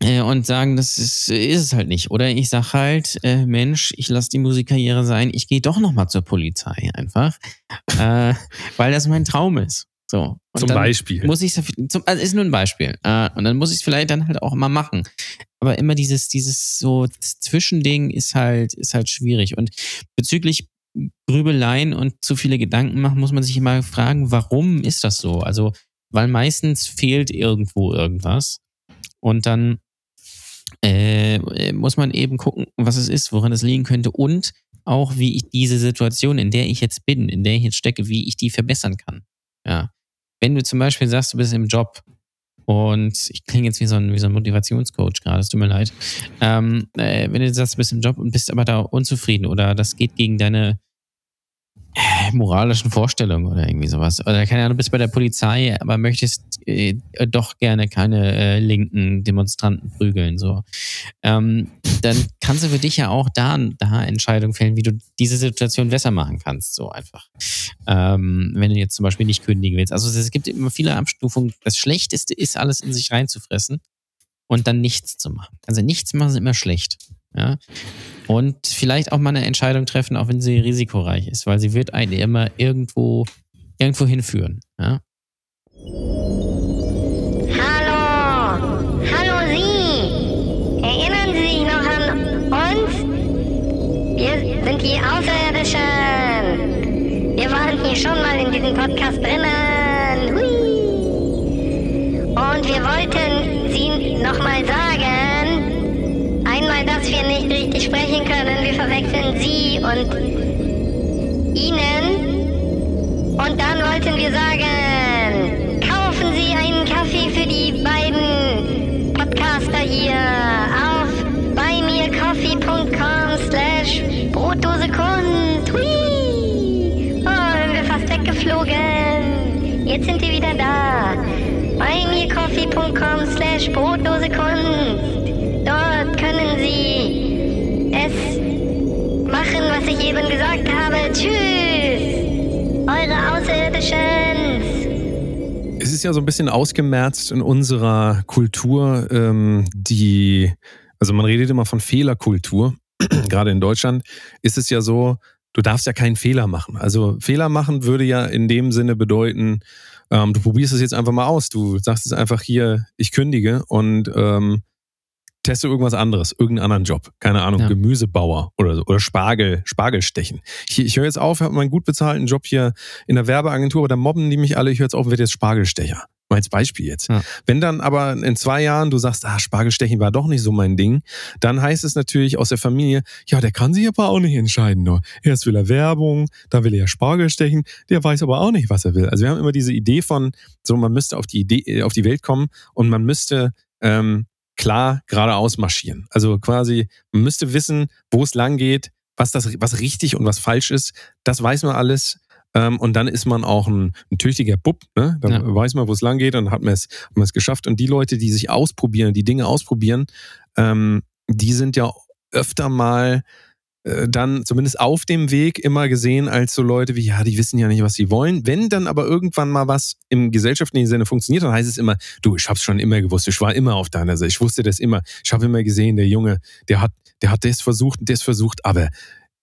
äh, und sagen, das ist, ist es halt nicht. Oder ich sag halt, äh, Mensch, ich lasse die Musikkarriere sein, ich gehe doch nochmal zur Polizei einfach, äh, weil das mein Traum ist. So. Und Zum Beispiel. Muss ich also ist nur ein Beispiel. Äh, und dann muss ich es vielleicht dann halt auch mal machen. Aber immer dieses, dieses so Zwischending ist halt, ist halt schwierig. Und bezüglich Grübeleien und zu viele Gedanken machen, muss man sich immer fragen, warum ist das so? Also, weil meistens fehlt irgendwo irgendwas. Und dann äh, muss man eben gucken, was es ist, woran es liegen könnte und auch, wie ich diese Situation, in der ich jetzt bin, in der ich jetzt stecke, wie ich die verbessern kann. Ja. Wenn du zum Beispiel sagst, du bist im Job Und ich klinge jetzt wie so ein, wie so ein Motivationscoach gerade, es tut mir leid. Ähm, äh, wenn du sagst, du bist im Job und bist aber da unzufrieden oder das geht gegen deine äh, moralischen Vorstellungen oder irgendwie sowas. Oder keine Ahnung, du bist bei der Polizei, aber möchtest äh, doch gerne keine äh, linken Demonstranten prügeln. So. Ähm, dann kannst du für dich ja auch da, da Entscheidungen fällen, wie du diese Situation besser machen kannst. So einfach. Ähm, wenn du jetzt zum Beispiel nicht kündigen willst. Also es gibt immer viele Abstufungen. Das Schlechteste ist, alles in sich reinzufressen und dann nichts zu machen. Also nichts machen ist immer schlecht. Ja? Und vielleicht auch mal eine Entscheidung treffen, auch wenn sie risikoreich ist, weil sie wird einen immer irgendwo, irgendwo hinführen. Ja? Hallo! Hallo Sie! Erinnern Sie sich noch an uns? Wir sind die Außerirdischen! Wir waren hier schon mal in diesem Podcast drinnen! Sprechen können, wir verwechseln Sie und Ihnen. Und dann wollten wir sagen, kaufen Sie einen Kaffee für die beiden Podcaster hier auf buymeacoffee.com slash Brotdose Kunst. Hui! Oh, sind wir fast weggeflogen. Jetzt sind wir wieder da. buymeacoffee.com slash Brotdose Kunst. Ich eben gesagt habe. Tschüss! Eure Außerirdischen! Es ist ja so ein bisschen ausgemerzt in unserer Kultur, ähm, die, also man redet immer von Fehlerkultur. *clears throat* Gerade in Deutschland ist es ja so, du darfst ja keinen Fehler machen. Also Fehler machen würde ja in dem Sinne bedeuten, ähm, du probierst es jetzt einfach mal aus. Du sagst es einfach hier, ich kündige und ähm, teste irgendwas anderes, irgendeinen anderen Job. Keine Ahnung, Ja. Gemüsebauer oder so. Oder Spargel, Spargelstechen. Ich, ich höre jetzt auf, habe meinen gut bezahlten Job hier in der Werbeagentur, aber da mobben die mich alle. Ich höre jetzt auf und werde jetzt Spargelstecher. Mal als Beispiel jetzt. Ja. Wenn dann aber in zwei Jahren du sagst, ah, Spargelstechen war doch nicht so mein Ding, dann heißt es natürlich aus der Familie, ja, der kann sich aber auch nicht entscheiden. Nur. Erst will er Werbung, dann will er ja Spargel stechen, der weiß aber auch nicht, was er will. Also wir haben immer diese Idee von, so man müsste auf die Idee, äh, auf die Welt kommen und man müsste ähm, klar geradeaus marschieren. Also quasi, man müsste wissen, wo es lang geht, was das, was richtig und was falsch ist. Das weiß man alles. Ähm, und dann ist man auch ein, ein tüchtiger Bub, ne? Dann Ja. weiß man, wo es lang geht und hat man es, hat man es geschafft. Und die Leute, die sich ausprobieren, die Dinge ausprobieren, ähm, die sind ja öfter mal dann zumindest auf dem Weg immer gesehen als so Leute wie, ja, die wissen ja nicht, was sie wollen. Wenn dann aber irgendwann mal was im gesellschaftlichen Sinne funktioniert, dann heißt es immer, du, ich hab's schon immer gewusst, ich war immer auf deiner Seite, ich wusste das immer, ich habe immer gesehen, der Junge, der hat, der hat das versucht und das versucht, aber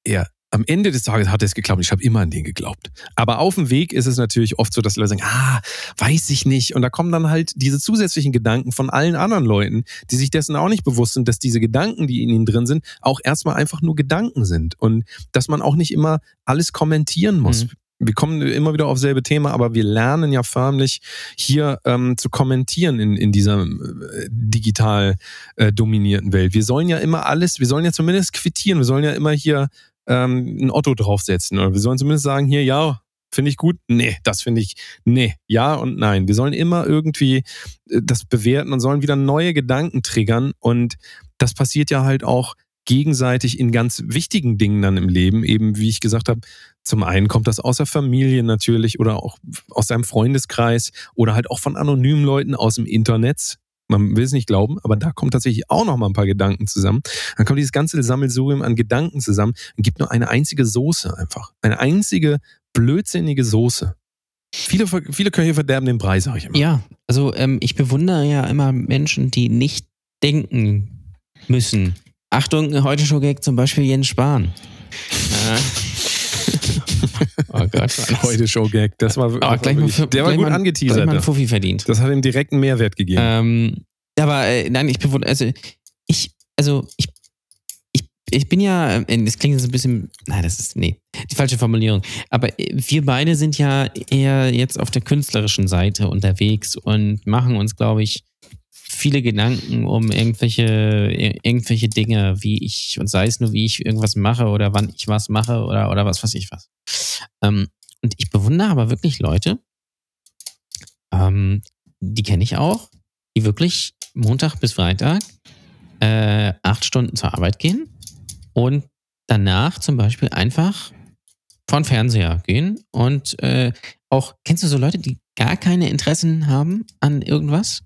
er, am Ende des Tages hat es geklappt. Ich habe immer an den geglaubt. Aber auf dem Weg ist es natürlich oft so, dass Leute sagen, ah, weiß ich nicht. Und da kommen dann halt diese zusätzlichen Gedanken von allen anderen Leuten, die sich dessen auch nicht bewusst sind, dass diese Gedanken, die in ihnen drin sind, auch erstmal einfach nur Gedanken sind. Und dass man auch nicht immer alles kommentieren muss. Mhm. Wir kommen immer wieder auf selbe Thema, aber wir lernen ja förmlich hier ähm, zu kommentieren in, in dieser äh, digital äh, dominierten Welt. Wir sollen ja immer alles, wir sollen ja zumindest quittieren, wir sollen ja immer hier ähm, ein Otto draufsetzen. Oder wir sollen zumindest sagen, hier, ja, finde ich gut. Nee, das finde ich, nee, ja und nein. Wir sollen immer irgendwie äh, das bewerten und sollen wieder neue Gedanken triggern. Und das passiert ja halt auch gegenseitig in ganz wichtigen Dingen dann im Leben. Eben, wie ich gesagt habe, zum einen kommt das aus der Familie natürlich oder auch aus seinem Freundeskreis oder halt auch von anonymen Leuten aus dem Internet. Man will es nicht glauben, aber da kommt tatsächlich auch noch mal ein paar Gedanken zusammen. Dann kommt dieses ganze Sammelsurium an Gedanken zusammen und gibt nur eine einzige Soße einfach. Eine einzige blödsinnige Soße. Viele, viele Köche verderben den Brei, sag ich immer. Ja, also ähm, ich bewundere ja immer Menschen, die nicht denken müssen. Achtung, heute schon Gag zum Beispiel Jens Spahn. *laughs* *laughs* Oh Gott. Heute Show-Gag. Das war, Oh, gleich mal, für- der war gut mal, angeteasert. Mal. Fuffi verdient. Das hat ihm direkt einen Mehrwert gegeben. Ähm, aber äh, nein, ich bewundere, also ich, also ich, ich, ich bin ja, äh, das klingt jetzt ein bisschen, nein, das ist, nee, die falsche Formulierung. Aber äh, wir beide sind ja eher jetzt auf der künstlerischen Seite unterwegs und machen uns, glaube ich, viele Gedanken um irgendwelche, ir- irgendwelche Dinge, wie ich, und sei es nur, wie ich irgendwas mache oder wann ich was mache oder, oder was weiß ich was. Ähm, und ich bewundere aber wirklich Leute, ähm, die kenne ich auch, die wirklich Montag bis Freitag äh, acht Stunden zur Arbeit gehen und danach zum Beispiel einfach von Fernseher gehen und äh, auch, kennst du so Leute, die gar keine Interessen haben an irgendwas?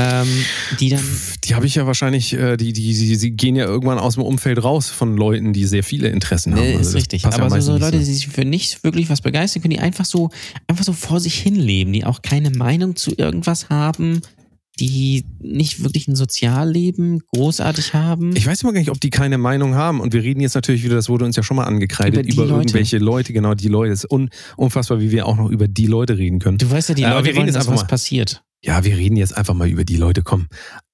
Ähm, die dann. Die habe ich ja wahrscheinlich, äh, die, die, die, die gehen ja irgendwann aus dem Umfeld raus von Leuten, die sehr viele Interessen haben. Nee, Also ist richtig. passt ja Aber so, nicht Leute, die sich für nichts wirklich was begeistern können, die einfach so, einfach so vor sich hin leben, die auch keine Meinung zu irgendwas haben, die nicht wirklich ein Sozialleben großartig haben. Ich weiß immer gar nicht, ob die keine Meinung haben. Und wir reden jetzt natürlich wieder, das wurde uns ja schon mal angekreidet, Über über, Leute. irgendwelche Leute, genau, die Leute. Es ist un, unfassbar, wie wir auch noch über die Leute reden können. du weißt ja, die aber Leute wir reden wollen, jetzt dass einfach was mal. passiert. Ja, wir reden jetzt einfach mal über die Leute, komm.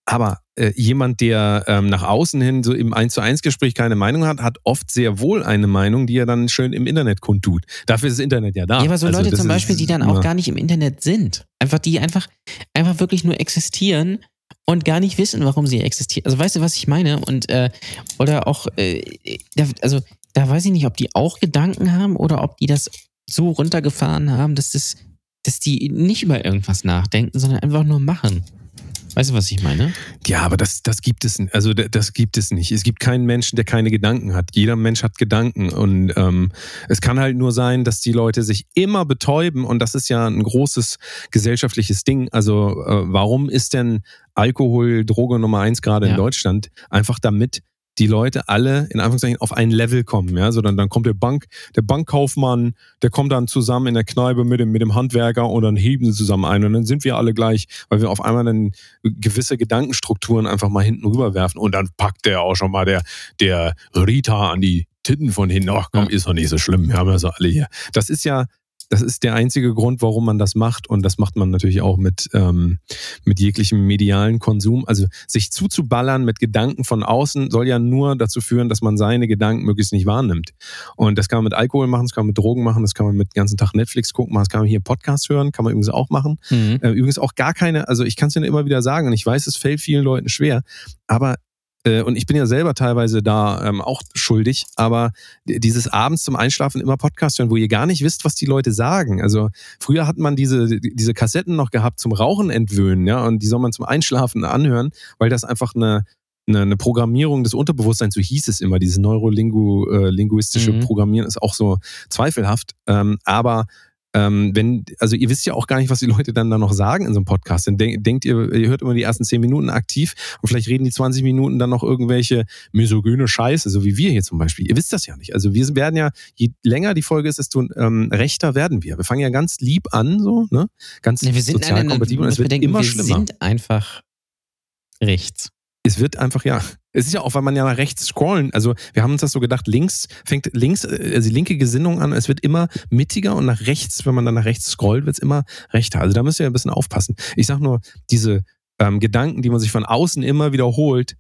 Aber äh, jemand, der ähm, nach außen hin so im 1 zu 1 Gespräch keine Meinung hat, hat oft sehr wohl eine Meinung, die er dann schön im Internet kundtut. Dafür ist das Internet ja da. Ja, aber so Also Leute zum ist Beispiel, die dann auch immer- gar nicht im Internet sind. Einfach, die einfach, einfach wirklich nur existieren und gar nicht wissen, warum sie existieren. Also weißt du, was ich meine? Und äh, oder auch, äh, da, also da weiß ich nicht, ob die auch Gedanken haben oder ob die das so runtergefahren haben, dass das, dass die nicht über irgendwas nachdenken, sondern einfach nur machen. Weißt du, was ich meine? Ja, aber das, das gibt es, also das gibt es nicht. Es gibt keinen Menschen, der keine Gedanken hat. Jeder Mensch hat Gedanken und ähm, es kann halt nur sein, dass die Leute sich immer betäuben und das ist ja ein großes gesellschaftliches Ding. Also äh, warum ist denn Alkohol Droge Nummer eins gerade Ja. in Deutschland? Einfach damit die Leute alle in Anführungszeichen auf ein Level kommen. Ja, so dann, dann kommt der Bank, der Bankkaufmann, der kommt dann zusammen in der Kneipe mit dem, mit dem Handwerker und dann heben sie zusammen ein und dann sind wir alle gleich, weil wir auf einmal dann gewisse Gedankenstrukturen einfach mal hinten rüberwerfen und dann packt der auch schon mal der, der Rita an die Titten von hinten. Ach komm, ist doch nicht so schlimm. Wir haben ja so alle hier. Das ist ja, das ist der einzige Grund, warum man das macht. Und das macht man natürlich auch mit, ähm, mit jeglichem medialen Konsum. Also sich zuzuballern mit Gedanken von außen soll ja nur dazu führen, dass man seine Gedanken möglichst nicht wahrnimmt. Und das kann man mit Alkohol machen, das kann man mit Drogen machen, das kann man mit ganzen Tag Netflix gucken, machen, das kann man hier Podcast hören, kann man übrigens auch machen. Mhm. Äh, übrigens auch gar keine, also ich kann es dir immer wieder sagen und ich weiß, es fällt vielen Leuten schwer, aber und ich bin ja selber teilweise da ähm, auch schuldig, aber dieses abends zum Einschlafen immer Podcast hören, wo ihr gar nicht wisst, was die Leute sagen. Also früher hat man diese, diese Kassetten noch gehabt zum Rauchen entwöhnen, ja, und die soll man zum Einschlafen anhören, weil das einfach eine, eine, eine Programmierung des Unterbewusstseins, so hieß es immer, dieses neurolinguistische Mhm. Programmieren ist auch so zweifelhaft. Ähm, aber ähm, wenn, also ihr wisst ja auch gar nicht, was die Leute dann da noch sagen in so einem Podcast. Dann denk, denkt ihr, ihr hört immer die ersten zehn Minuten aktiv und vielleicht reden die 20 Minuten dann noch irgendwelche misogyne Scheiße, so wie wir hier zum Beispiel. Ihr wisst das ja nicht. Also wir werden ja, je länger die Folge ist, desto ähm, rechter werden wir. Wir fangen ja ganz lieb an, so, ne? Ganz Ja, wir sind sozial kompatibel und es wird bedenken, immer wir schlimmer. sind einfach rechts. Es wird einfach, ja. Es ist ja auch, weil man ja nach rechts scrollen. Also, wir haben uns das so gedacht, links fängt links, äh, also die linke Gesinnung an. Es wird immer mittiger und nach rechts, wenn man dann nach rechts scrollt, wird es immer rechter. Also, da müsst ihr ein bisschen aufpassen. Ich sag nur, diese ähm, Gedanken, die man sich von außen immer wiederholt,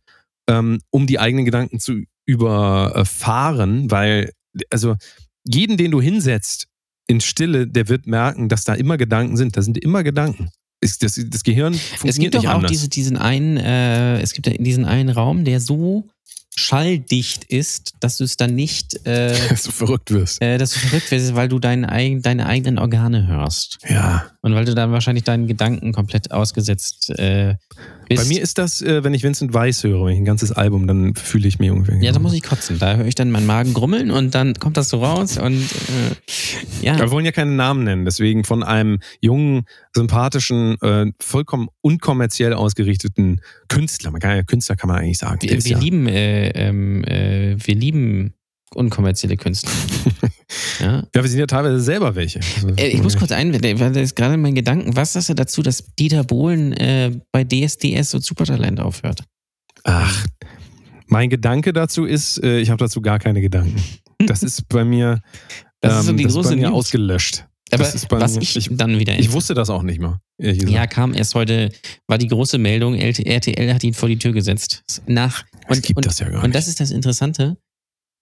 ähm, um die eigenen Gedanken zu überfahren, weil, also, jeden, den du hinsetzt in Stille, der wird merken, dass da immer Gedanken sind. Da sind immer Gedanken. Ist Das, das Gehirn Es funktioniert gibt doch nicht auch diese, diesen einen, äh, es gibt diesen einen Raum, der so schalldicht ist, dass du es dann nicht, äh, *laughs* dass du verrückt wirst. äh, dass du verrückt wirst, weil du deine, eigen, deine eigenen Organe hörst. Ja. Und weil du dann wahrscheinlich deinen Gedanken komplett ausgesetzt äh, bist. Bei mir ist das, äh, wenn ich Vincent Weiss höre, wenn ich ein ganzes Album, dann fühle ich mich ungefähr. ja, da muss ich kotzen. Da höre ich dann meinen Magen grummeln und dann kommt das so raus und äh, ja. Wir wollen ja keinen Namen nennen, deswegen von einem jungen, sympathischen, äh, vollkommen unkommerziell ausgerichteten Künstler. Man kann ja Künstler kann man eigentlich sagen. Wir, ist wir ja, lieben, äh, ähm, äh, wir lieben unkommerzielle Künstler. *laughs* ja. ja, wir sind ja teilweise selber welche. Äh, ich muss kurz einwenden, weil das ist gerade mein Gedanken. Was sagst du dazu, dass Dieter Bohlen äh, bei DSDS und Supertalent aufhört? Ach, mein Gedanke dazu ist, äh, ich habe dazu gar keine Gedanken. Das ist bei mir, *laughs* Das ist so ähm, die das ist große bei mir News. ausgelöscht. Aber Das ist bei was mir- ich, ich- dann wieder Ich wusste das auch nicht mal. Ja, kam erst heute, war die große Meldung, RTL hat ihn vor die Tür gesetzt. Nach, und, gibt und, das ja gar und nicht. das ist das Interessante,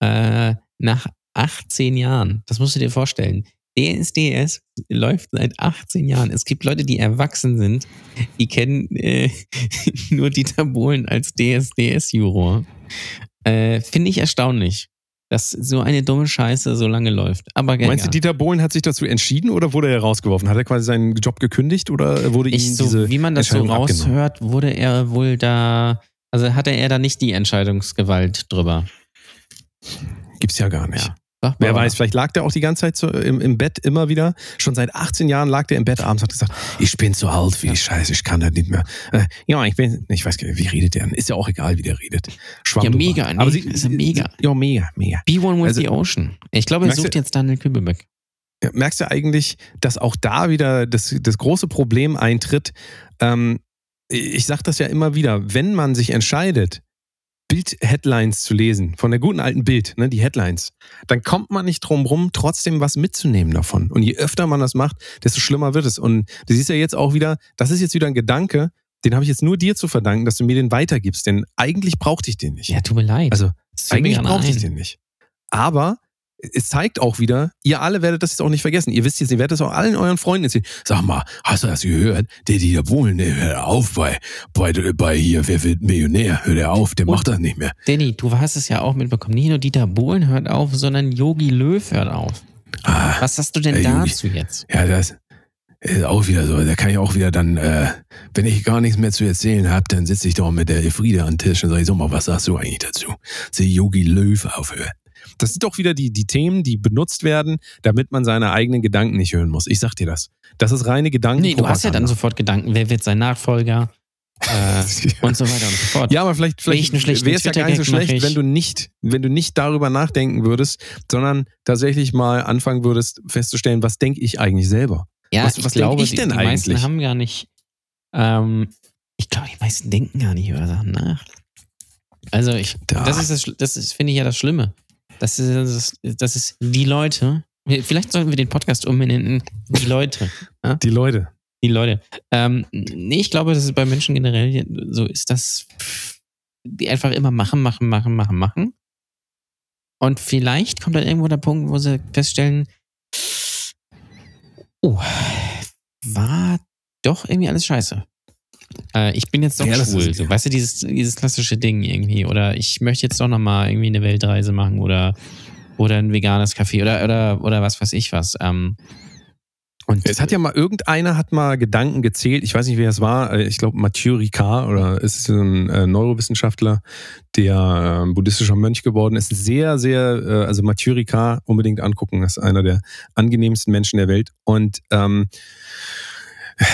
äh, nach 18 Jahren, das musst du dir vorstellen, DSDS läuft seit 18 Jahren. Es gibt Leute, die erwachsen sind, die kennen äh, *laughs* nur Dieter Bohlen als DSDS-Juror. Äh, Finde ich erstaunlich. dass so eine dumme Scheiße so lange läuft. Aber Meinst du. Dieter Bohlen hat sich dazu entschieden oder wurde er rausgeworfen? Hat er quasi seinen Job gekündigt oder wurde ihm ich, so, diese wie man das so Entscheidung abgenommen? raushört, wurde er wohl da, also hatte er da nicht die Entscheidungsgewalt drüber. Gibt's ja gar nicht. Ja. Wer weiß, vielleicht lag der auch die ganze Zeit so im, im Bett immer wieder. Schon seit 18 Jahren lag der im Bett abends hat gesagt, ich bin zu alt für die Scheiße, ich kann das nicht mehr. Äh, ja, ich bin, ich weiß gar nicht, wie redet der denn? Ist ja auch egal, wie der redet. Schwamm Ja, mega, nee, Aber sie, ist ja mega. Ja, mega, mega. Be one with Also- the ocean. Ich glaube, er sucht du- jetzt Daniel Kübelbeck. Merkst du eigentlich, dass auch da wieder das, das große Problem eintritt? Ähm, ich sage das ja immer wieder, wenn man sich entscheidet, Bild-Headlines zu lesen, von der guten alten Bild, ne, die Headlines, dann kommt man nicht drum rum, trotzdem was mitzunehmen davon. Und je öfter man das macht, desto schlimmer wird es. Und du siehst ja jetzt auch wieder, das ist jetzt wieder ein Gedanke, den habe ich jetzt nur dir zu verdanken, dass du mir den weitergibst, denn eigentlich brauchte ich den nicht. Ja, tut mir leid. Also eigentlich brauchte ich den nicht. Aber es zeigt auch wieder, ihr alle werdet das jetzt auch nicht vergessen. Ihr wisst jetzt, ihr werdet das auch allen euren Freunden erzählen. Sag mal, hast du das gehört? Der Dieter Bohlen, der hört auf bei, bei, bei hier, wer wird Millionär? Hört er auf, der Und- macht das nicht mehr. Danny, du hast es ja auch mitbekommen. Nicht nur Dieter Bohlen hört auf, sondern Yogi Löw hört auf. Ah, Was hast du denn dazu jetzt? ja, das ist auch wieder so. Da kann ich auch wieder dann, äh, wenn ich gar nichts mehr zu erzählen habe, dann sitze ich doch mit der Elfriede an den Tisch und sage ich so mal, was sagst du eigentlich dazu? Sie Yogi Löw aufhört. Das sind doch wieder die, die Themen, die benutzt werden, damit man seine eigenen Gedanken nicht hören muss. Ich sag dir das. Das ist reine Gedanken. Nee, du hast ja dann sofort Gedanken, wer wird sein Nachfolger äh, *laughs* und so weiter und so fort. Ja, aber vielleicht, vielleicht wäre es ja gar nicht so schlecht, wenn du nicht, wenn du nicht darüber nachdenken würdest, sondern tatsächlich mal anfangen würdest, festzustellen, was denke ich eigentlich selber. Ja, Was- ich was glaube, ich die, denn die meisten eigentlich? haben gar nicht, ähm, ich glaube, die meisten denken gar nicht über Sachen nach. Also ich, Da. das ist das, das ist, finde ich ja das Schlimme. Das ist, das ist, die Leute, vielleicht sollten wir den Podcast umbenennen, die Leute. Die Leute. Die Leute. Ähm, nee, ich glaube, dass es bei Menschen generell so ist, dass die einfach immer machen, machen, machen, machen, machen. Und vielleicht kommt dann irgendwo der Punkt, wo sie feststellen, oh, war doch irgendwie alles scheiße. Äh, ich bin jetzt doch Ja, schwul. ist- So, weißt du, dieses, dieses klassische Ding irgendwie. Oder ich möchte jetzt doch nochmal irgendwie eine Weltreise machen oder, oder ein veganes Café oder, oder, oder was weiß ich was. Ähm, und Es hat ja mal irgendeiner hat mal Gedanken gezählt. Ich weiß nicht, wer es war. Äh, Ich glaube Mathieu Ricard oder es ist ein äh, Neurowissenschaftler, der äh, buddhistischer Mönch geworden ist. Sehr, sehr, äh, also Mathieu Ricard unbedingt angucken. Das ist einer der angenehmsten Menschen der Welt. Und ähm,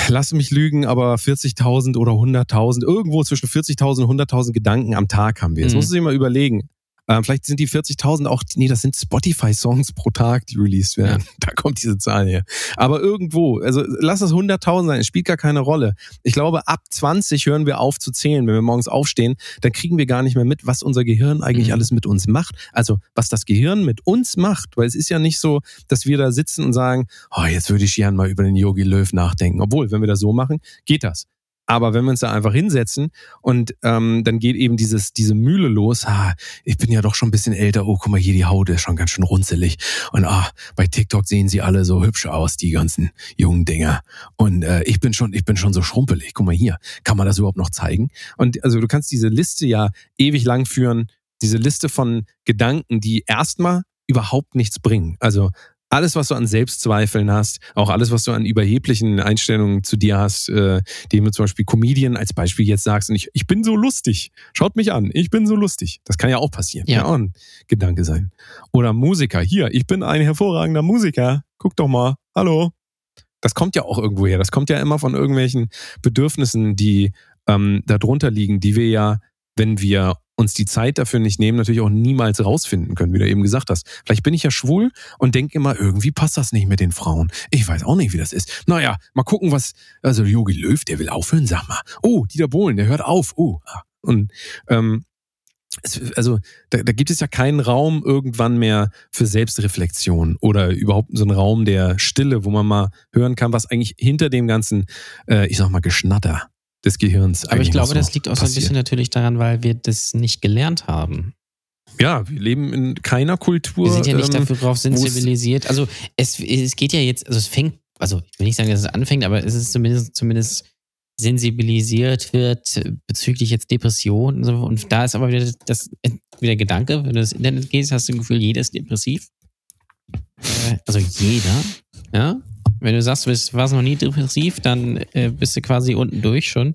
lass mich lügen, aber 40.000 oder 100.000, irgendwo zwischen 40.000 und 100.000 Gedanken am Tag haben wir. Jetzt Mhm. musst du dir mal überlegen. Ähm, vielleicht sind die 40.000 auch, nee, das sind Spotify-Songs pro Tag, die released werden. *laughs* Da kommt diese Zahl her. Aber irgendwo, also lass es 100.000 sein, es spielt gar keine Rolle. Ich glaube, ab 20 hören wir auf zu zählen. Wenn wir morgens aufstehen, dann kriegen wir gar nicht mehr mit, was unser Gehirn eigentlich Mhm. alles mit uns macht. Also, was das Gehirn mit uns macht. Weil es ist ja nicht so, dass wir da sitzen und sagen, oh, jetzt würde ich gern mal über den Yogi Löw nachdenken. Obwohl, wenn wir das so machen, geht das. Aber wenn wir uns da einfach hinsetzen und ähm, dann geht eben dieses, diese Mühle los, ah, ich bin ja doch schon ein bisschen älter, oh, guck mal, hier die Haut ist schon ganz schön runzelig. Und ah, bei TikTok sehen sie alle so hübsch aus, die ganzen jungen Dinger. Und äh, ich bin schon, ich bin schon so schrumpelig. Guck mal hier, kann man das überhaupt noch zeigen? Und also du kannst diese Liste ja ewig lang führen, diese Liste von Gedanken, die erstmal überhaupt nichts bringen. Also alles, was du an Selbstzweifeln hast, auch alles, was du an überheblichen Einstellungen zu dir hast, äh, dem du zum Beispiel Comedian als Beispiel jetzt sagst, und ich, ich bin so lustig, schaut mich an, ich bin so lustig. Das kann ja auch passieren, Ja. kann auch ein Gedanke sein. Oder Musiker, hier, ich bin ein hervorragender Musiker, guck doch mal, hallo. Das kommt ja auch irgendwo her, das kommt ja immer von irgendwelchen Bedürfnissen, die ähm, darunter liegen, die wir ja, wenn wir uns die Zeit dafür nicht nehmen, natürlich auch niemals rausfinden können, wie du eben gesagt hast. Vielleicht bin ich ja schwul und denke immer, irgendwie passt das nicht mit den Frauen. Ich weiß auch nicht, wie das ist. Naja, mal gucken, was, also Jogi Löw, der will aufhören, sag mal. Oh, Dieter Bohlen, der hört auf. Oh, ah. und ähm, es, also da, da gibt es ja keinen Raum irgendwann mehr für Selbstreflexion oder überhaupt so einen Raum der Stille, wo man mal hören kann, was eigentlich hinter dem ganzen, äh, ich sag mal, Geschnatter des Gehirns aber ich glaube, das liegt auch so ein bisschen natürlich daran, weil wir das nicht gelernt haben. Ja, wir leben in keiner Kultur. Wir sind ja nicht ähm, dafür drauf sensibilisiert. Also es, es geht ja jetzt, also es fängt, also ich will nicht sagen, dass es anfängt, aber es ist zumindest, zumindest sensibilisiert wird bezüglich jetzt Depressionen und so. Und da ist aber wieder das wieder Gedanke, wenn du ins Internet gehst, hast du ein Gefühl, jeder ist depressiv. Äh, also jeder, ja. Wenn du sagst, du warst noch nie depressiv, dann äh, bist du quasi unten durch schon.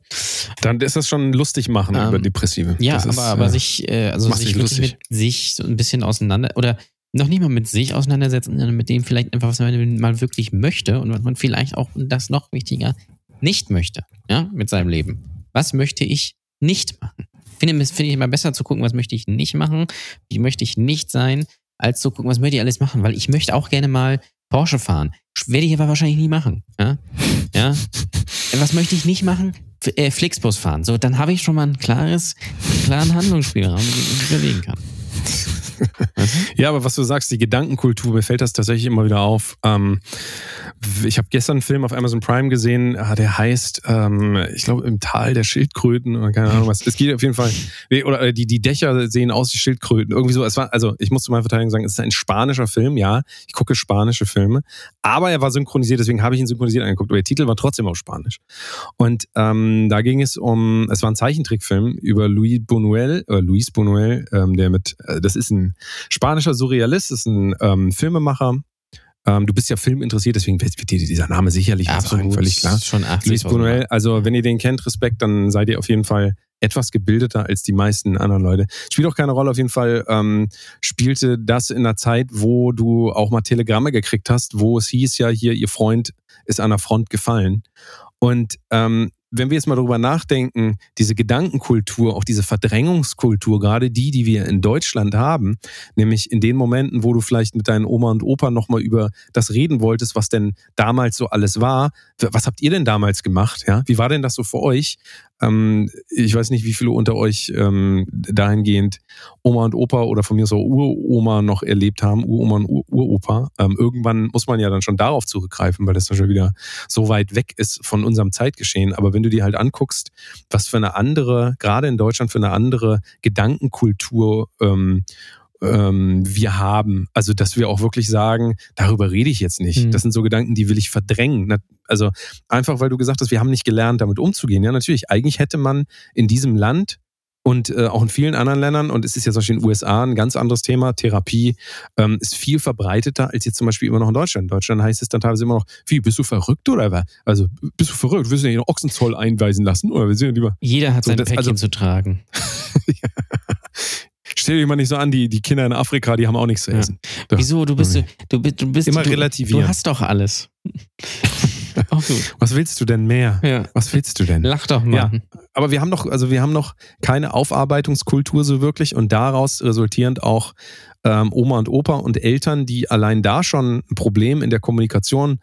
Dann ist das schon lustig machen Ähm, über Depressive. Ja, das aber, ist, aber äh, sich, äh, also sich wirklich lustig. mit sich so ein bisschen auseinander oder noch nicht mal mit sich auseinandersetzen, sondern mit dem vielleicht einfach, was man mal wirklich möchte und was man vielleicht auch, und das noch wichtiger, nicht möchte, ja, mit seinem Leben. Was möchte ich nicht machen? Finde finde ich immer besser zu gucken, was möchte ich nicht machen, wie möchte ich nicht sein, als zu gucken, was möchte ich alles machen, weil ich möchte auch gerne mal Porsche fahren. Werde ich aber wahrscheinlich nie machen, ja, ja. Äh, Was möchte ich nicht machen? F äh, Flixbus fahren. So, dann habe ich schon mal ein klares, klaren Handlungsspielraum, den ich bewegen kann. *laughs* Ja, aber was du sagst, die Gedankenkultur, mir fällt das tatsächlich immer wieder auf. Ähm, ich habe gestern einen Film auf Amazon Prime gesehen, ah, der heißt, ähm, ich glaube, im Tal der Schildkröten oder keine Ahnung was. Es geht auf jeden Fall, oder äh, die, die Dächer sehen aus wie Schildkröten. Irgendwie so. Es war, also ich muss zu meiner Verteidigung sagen, es ist ein spanischer Film, ja. Ich gucke spanische Filme, aber er war synchronisiert, deswegen habe ich ihn synchronisiert angeguckt. Aber der Titel war trotzdem auf Spanisch. Und ähm, da ging es um, es war ein Zeichentrickfilm über Luis Buñuel, äh, Luis Buñuel, ähm, der mit, äh, das ist ein spanischer Surrealist, ist ein ähm, Filmemacher. Ähm, du bist ja filminteressiert, deswegen wird dir dieser Name sicherlich was sagen, völlig klar. Schon 80 Luis Buñuel, also wenn ihr den kennt, Respekt, dann seid ihr auf jeden Fall etwas gebildeter als die meisten anderen Leute. Spielt auch keine Rolle, auf jeden Fall ähm, spielte das in einer Zeit, wo du auch mal Telegramme gekriegt hast, wo es hieß ja hier, ihr Freund ist an der Front gefallen. Und ähm, wenn wir jetzt mal darüber nachdenken, diese Gedankenkultur, auch diese Verdrängungskultur, gerade die, die wir in Deutschland haben, nämlich in den Momenten, wo du vielleicht mit deinen Oma und Opa nochmal über das reden wolltest, was denn damals so alles war. Was habt ihr denn damals gemacht? Ja? Wie war denn das so für euch? Ähm, ich weiß nicht, wie viele unter euch ähm, dahingehend Oma und Opa oder von mir so Uroma noch erlebt haben, Uroma und Ur Uropa. Ähm, irgendwann muss man ja dann schon darauf zurückgreifen, weil das dann schon wieder so weit weg ist von unserem Zeitgeschehen. Aber wenn du dir halt anguckst, was für eine andere, gerade in Deutschland für eine andere Gedankenkultur ähm, ähm, wir haben. Also, dass wir auch wirklich sagen, darüber rede ich jetzt nicht. Mhm. Das sind so Gedanken, die will ich verdrängen. Also einfach, weil du gesagt hast, wir haben nicht gelernt, damit umzugehen. Ja, natürlich. Eigentlich hätte man in diesem Land und äh, auch in vielen anderen Ländern, und es ist ja zum Beispiel in den USA ein ganz anderes Thema, Therapie ähm, ist viel verbreiteter als jetzt zum Beispiel immer noch in Deutschland. In Deutschland heißt es dann teilweise immer noch, wie, bist du verrückt oder was? Also, bist du verrückt? Willst du noch Ochsenzoll einweisen lassen? Oder wir sind ja lieber Jeder hat So, sein das- Päckchen also- zu tragen. *laughs* Stell dir mal nicht so an, die, die Kinder in Afrika, die haben auch nichts zu Ja. essen. Doch. Wieso? Du bist, du, du bist Immer du, relativieren. Du hast doch alles. *laughs* Auch gut. Was willst du denn mehr? Ja. Was willst du denn? Lach doch mal. Ja. Aber wir haben noch, also wir haben noch keine Aufarbeitungskultur so wirklich und daraus resultierend auch ähm, Oma und Opa und Eltern, die allein da schon ein Problem in der Kommunikation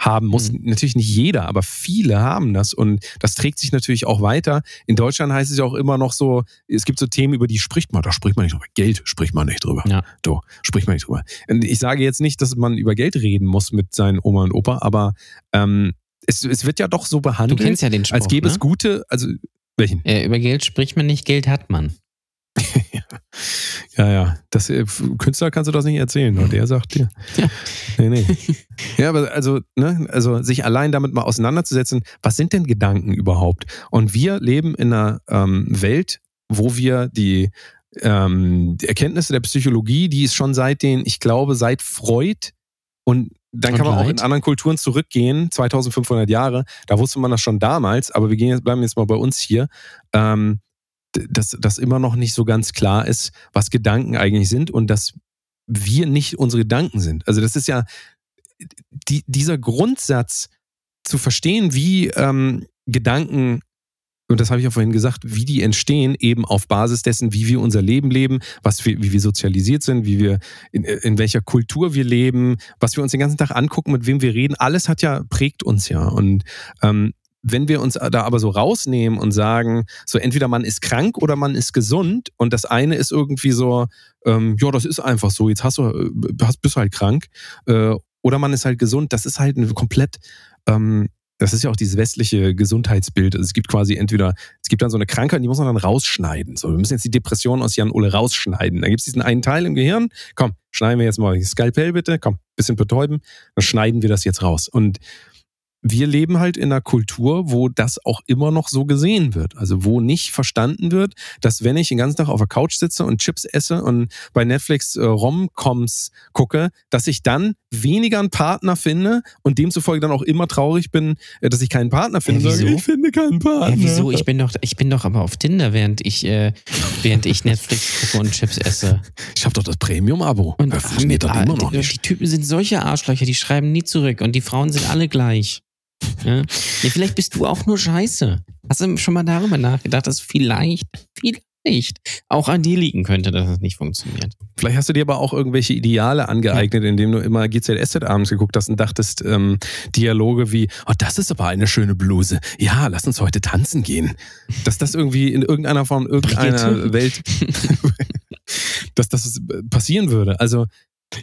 haben muss. Mhm. Natürlich nicht jeder, aber viele haben das und das trägt sich natürlich auch weiter. In Deutschland heißt es ja auch immer noch so, es gibt so Themen, über die spricht man, da spricht man nicht drüber. Geld spricht man nicht drüber. Ja. So, spricht man nicht drüber. Und ich sage jetzt nicht, dass man über Geld reden muss mit seinen Oma und Opa, aber ähm, es, es wird ja doch so Du behandelt, kennst ja den Spruch. als gäbe ne? es gute, also welchen? Äh, über Geld spricht man nicht, Geld hat man. *laughs* *laughs* Ja, ja. Das, äh, Künstler kannst du das nicht erzählen, nur der sagt dir. Ja. Nee, nee. *laughs* Ja, aber also, ne, also sich allein damit mal auseinanderzusetzen, was sind denn Gedanken überhaupt? Und wir leben in einer ähm, Welt, wo wir die, ähm, die Erkenntnisse der Psychologie, die ist schon seit den, ich glaube, seit Freud und dann Und kann man auch in Leid? anderen Kulturen zurückgehen, 2500 Jahre, da wusste man das schon damals, aber wir gehen jetzt, bleiben jetzt mal bei uns hier. Ähm, dass das immer noch nicht so ganz klar ist, was Gedanken eigentlich sind und dass wir nicht unsere Gedanken sind. Also das ist ja die, dieser Grundsatz zu verstehen, wie ähm, Gedanken, und das habe ich ja vorhin gesagt, wie die entstehen, eben auf Basis dessen, wie wir unser Leben leben, was wir, wie wir sozialisiert sind, wie wir in, in welcher Kultur wir leben, was wir uns den ganzen Tag angucken, mit wem wir reden, alles hat ja, prägt uns ja. Und ähm, wenn wir uns da aber so rausnehmen und sagen, so entweder man ist krank oder man ist gesund und das eine ist irgendwie so, ähm, ja, das ist einfach so, jetzt hast du, äh, hast, bist du halt krank äh, oder man ist halt gesund, das ist halt ein komplett, ähm, das ist ja auch dieses westliche Gesundheitsbild. Also es gibt quasi entweder, es gibt dann so eine Krankheit, die muss man dann rausschneiden. So, wir müssen jetzt die Depression aus Jan Ole rausschneiden. Da gibt es diesen einen Teil im Gehirn. Komm, schneiden wir jetzt mal die Skalpell bitte. Komm, bisschen betäuben. Dann schneiden wir das jetzt raus. Und wir leben halt in einer Kultur, wo das auch immer noch so gesehen wird. Also wo nicht verstanden wird, dass wenn ich den ganzen Tag auf der Couch sitze und Chips esse und bei Netflix äh, Rom-Coms gucke, dass ich dann weniger einen Partner finde und demzufolge dann auch immer traurig bin, äh, dass ich keinen Partner finde. Sage, wieso? ich finde keinen Partner. Ja, wieso? Ich bin doch, ich bin doch aber auf Tinder, während ich, äh, während ich Netflix gucke und Chips esse. Ich habe doch das Premium-Abo. Und funktioniert doch ah, immer noch die, die Typen sind solche Arschlöcher, die schreiben nie zurück und die Frauen sind alle gleich. Ja? ja, vielleicht bist du auch nur scheiße. Hast du schon mal darüber nachgedacht, dass vielleicht, vielleicht auch an dir liegen könnte, dass es nicht funktioniert? Vielleicht hast du dir aber auch irgendwelche Ideale angeeignet, indem du immer GZSZ abends geguckt hast und dachtest, ähm, Dialoge wie, oh, das ist aber eine schöne Bluse. Ja, lass uns heute tanzen gehen. Dass das irgendwie in irgendeiner Form, irgendeiner. Welt, *laughs* *laughs* dass das passieren würde. Also,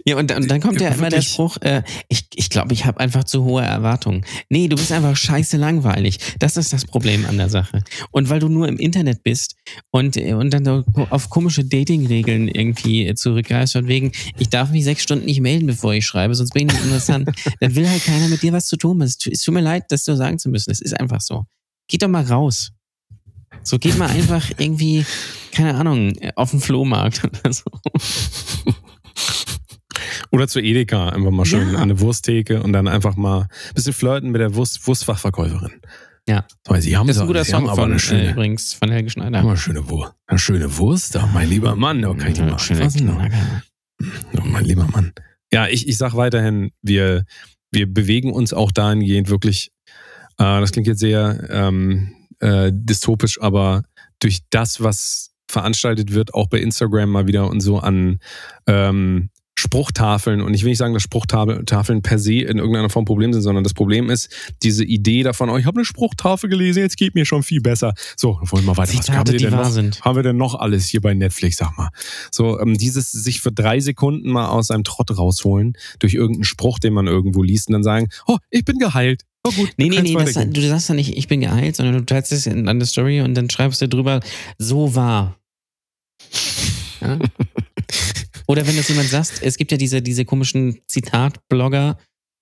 Ja, und, und dann kommt ja immer der? Spruch, äh, ich glaube, ich, glaub, ich habe einfach zu hohe Erwartungen. Nee, du bist einfach scheiße langweilig. Das ist das Problem an der Sache. Und weil du nur im Internet bist und, äh, und dann auf komische Dating-Regeln irgendwie zurückgreifst, von wegen, ich darf mich sechs Stunden nicht melden, bevor ich schreibe, sonst bin ich nicht interessant, *laughs* dann will halt keiner mit dir was zu tun. Es tu- es tut mir leid, das so sagen zu müssen. Es ist einfach so. Geht doch mal raus. So geht mal einfach irgendwie, keine Ahnung, auf den Flohmarkt oder so. *laughs* oder zu Edeka einfach mal schön Ja. an eine Wursttheke und dann einfach mal ein bisschen flirten mit der Wurst, Wurstfachverkäuferin. Ja. So, Sie haben, Das ist ein guter haben Song aber von, eine schöne, äh, übrigens von Helge Schneider. Eine schöne Wurst. Eine schöne Wurst da, mein lieber Mann. Da kann ich die mal anfassen. Knacker. Oh, mein lieber Mann. Ja, ich, ich sag weiterhin, wir, wir bewegen uns auch dahingehend wirklich, äh, das klingt jetzt sehr ähm, äh, dystopisch, aber durch das, was veranstaltet wird, auch bei Instagram mal wieder und so an ähm, Spruchtafeln. Und ich will nicht sagen, dass Spruchtafeln per se in irgendeiner Form ein Problem sind, sondern das Problem ist diese Idee davon, oh, ich habe eine Spruchtafel gelesen, jetzt geht mir schon viel besser. So, wollen wir mal weiter. Was haben Zitate, wir denn noch? sind. haben wir denn noch alles hier bei Netflix, sag mal? So, ähm, dieses sich für drei Sekunden mal aus seinem Trott rausholen, durch irgendeinen Spruch, den man irgendwo liest und dann sagen, oh, ich bin geheilt. Oh gut, Nee, nee, nee, das, du sagst ja nicht, ich bin geheilt, sondern du teilst es in eine Story und dann schreibst du drüber, so war. *laughs* Ja? Oder wenn das jemand sagt, es gibt ja diese, diese komischen Zitat-Blogger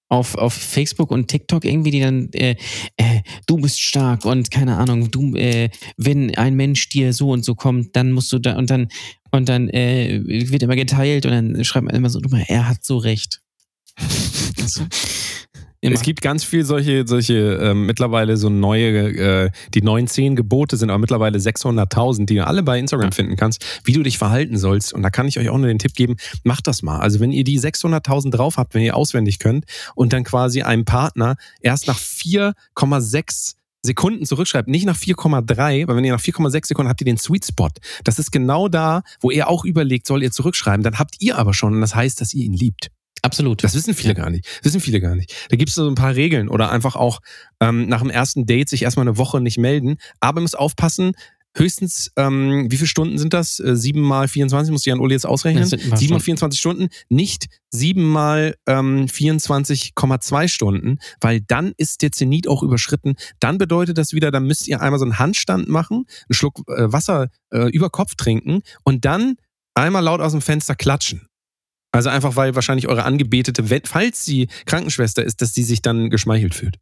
auf, auf Facebook und TikTok irgendwie, die dann, äh, äh, du bist stark und keine Ahnung, du, äh, wenn ein Mensch dir so und so kommt, dann musst du da und dann, und dann äh, wird immer geteilt und dann schreibt man immer so drüber, er hat so recht. *laughs* Immer. Es gibt ganz viel solche, solche ähm, mittlerweile so neue, äh, die neuen zehn Gebote sind aber mittlerweile 600.000, die du alle bei Instagram finden kannst, wie du dich verhalten sollst. Und da kann ich euch auch nur den Tipp geben, macht das mal. Also wenn ihr die 600.000 drauf habt, wenn ihr auswendig könnt und dann quasi einem Partner erst nach 4,6 Sekunden zurückschreibt, nicht nach 4,3, weil wenn ihr nach 4,6 Sekunden habt ihr den Sweet Spot. Das ist genau da, wo er auch überlegt, soll ihr zurückschreiben. Dann habt ihr aber schon und das heißt, dass ihr ihn liebt. Absolut. Das wissen viele Ja. gar nicht. Das wissen viele gar nicht. Da gibt es so ein paar Regeln oder einfach auch ähm, nach dem ersten Date sich erstmal eine Woche nicht melden. Aber ihr müsst aufpassen, höchstens, ähm, wie viele Stunden sind das? Äh, sieben mal 24, muss Jan Uli jetzt ausrechnen. Sieben mal Stunden. 24 Stunden, nicht sieben mal ähm, 24,2 Stunden, weil dann ist der Zenit auch überschritten. Dann bedeutet das wieder, dann müsst ihr einmal so einen Handstand machen, einen Schluck äh, Wasser äh, über Kopf trinken und dann einmal laut aus dem Fenster klatschen. Also einfach, weil wahrscheinlich eure Angebetete, falls sie Krankenschwester ist, dass sie sich dann geschmeichelt fühlt.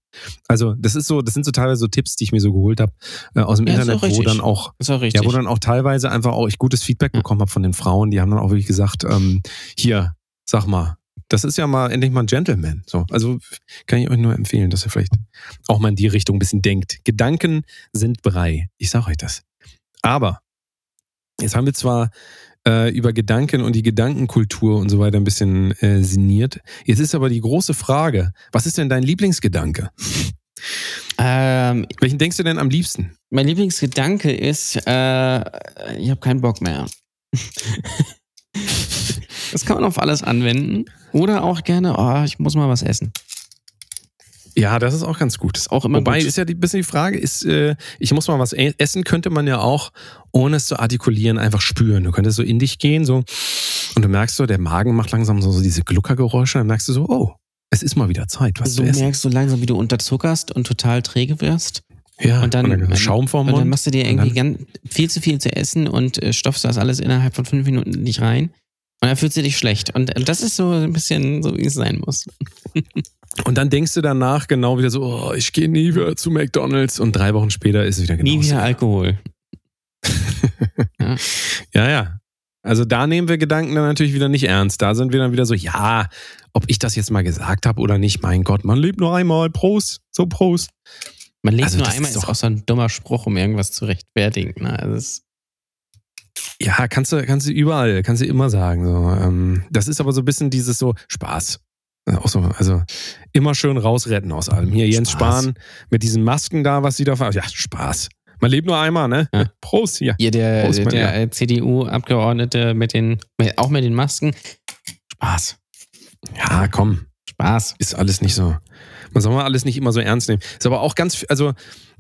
Also das ist so, das sind so teilweise so Tipps, die ich mir so geholt habe äh, aus dem Ja, Internet, wo dann auch ja, wo dann auch teilweise einfach auch ich gutes Feedback Ja. bekommen habe von den Frauen. Die haben dann auch wirklich gesagt, ähm, hier, sag mal, das ist ja mal endlich mal ein Gentleman. So, also kann ich euch nur empfehlen, dass ihr vielleicht auch mal in die Richtung ein bisschen denkt. Gedanken sind Brei. Ich sag euch das. Aber jetzt haben wir zwar äh, über Gedanken und die Gedankenkultur und so weiter ein bisschen äh, sinniert. Jetzt ist aber die große Frage, was ist denn dein Lieblingsgedanke? ähm, Welchen denkst du denn am liebsten? mein Lieblingsgedanke ist, äh, ich habe keinen Bock mehr. *laughs* das kann man auf alles anwenden. Oder auch gerne, oh, ich muss mal was essen. Ja, das ist auch ganz gut. Ist auch immer Wobei gut. ist ja die bisschen die Frage, ist, äh, ich muss mal was e- essen, könnte man ja auch, ohne es zu artikulieren, einfach spüren. Du könntest so in dich gehen, so, und du merkst so, der Magen macht langsam so, so diese Gluckergeräusche, dann merkst du so, oh, es ist mal wieder Zeit, was so zu essen. merkst du langsam, wie du unterzuckerst und total träge wirst. Ja, und dann- Schaum vorm Und Mund. dann machst du dir Und irgendwie dann- ganz, viel zu viel zu essen und äh, stopfst das alles innerhalb von fünf Minuten nicht rein. Und dann fühlst du dich schlecht. Und äh, das ist so ein bisschen so, wie es sein muss. *laughs* Und dann denkst du danach genau wieder so, oh, ich gehe nie wieder zu McDonalds und drei Wochen später ist es wieder genau. Nie wieder Alkohol. *laughs* Ja, ja. Also da nehmen wir Gedanken dann natürlich wieder nicht ernst. Da sind wir dann wieder so, ja, ob ich das jetzt mal gesagt habe oder nicht, mein Gott, man lebt nur einmal. Prost, so Prost. Man lebt Also nur einmal, ist ist doch- auch so ein dummer Spruch, um irgendwas zu rechtfertigen. Ne? Also Ja, kannst du, kannst du überall, kannst du immer sagen. So. Ähm, das ist aber so ein bisschen dieses so Spaß. Äh, Auch so, also immer schön rausretten aus allem. Hier Jens Spaß. Spahn mit diesen Masken da, was sie da. Ja, Spaß. Man lebt nur einmal, ne? Ja. Prost hier. hier der, Prost, der äh, CDU-Abgeordnete mit den, mit, auch mit den Masken. Spaß. Ja, komm. Spaß. ist alles nicht so. Man soll mal alles nicht immer so ernst nehmen. Ist aber auch ganz, also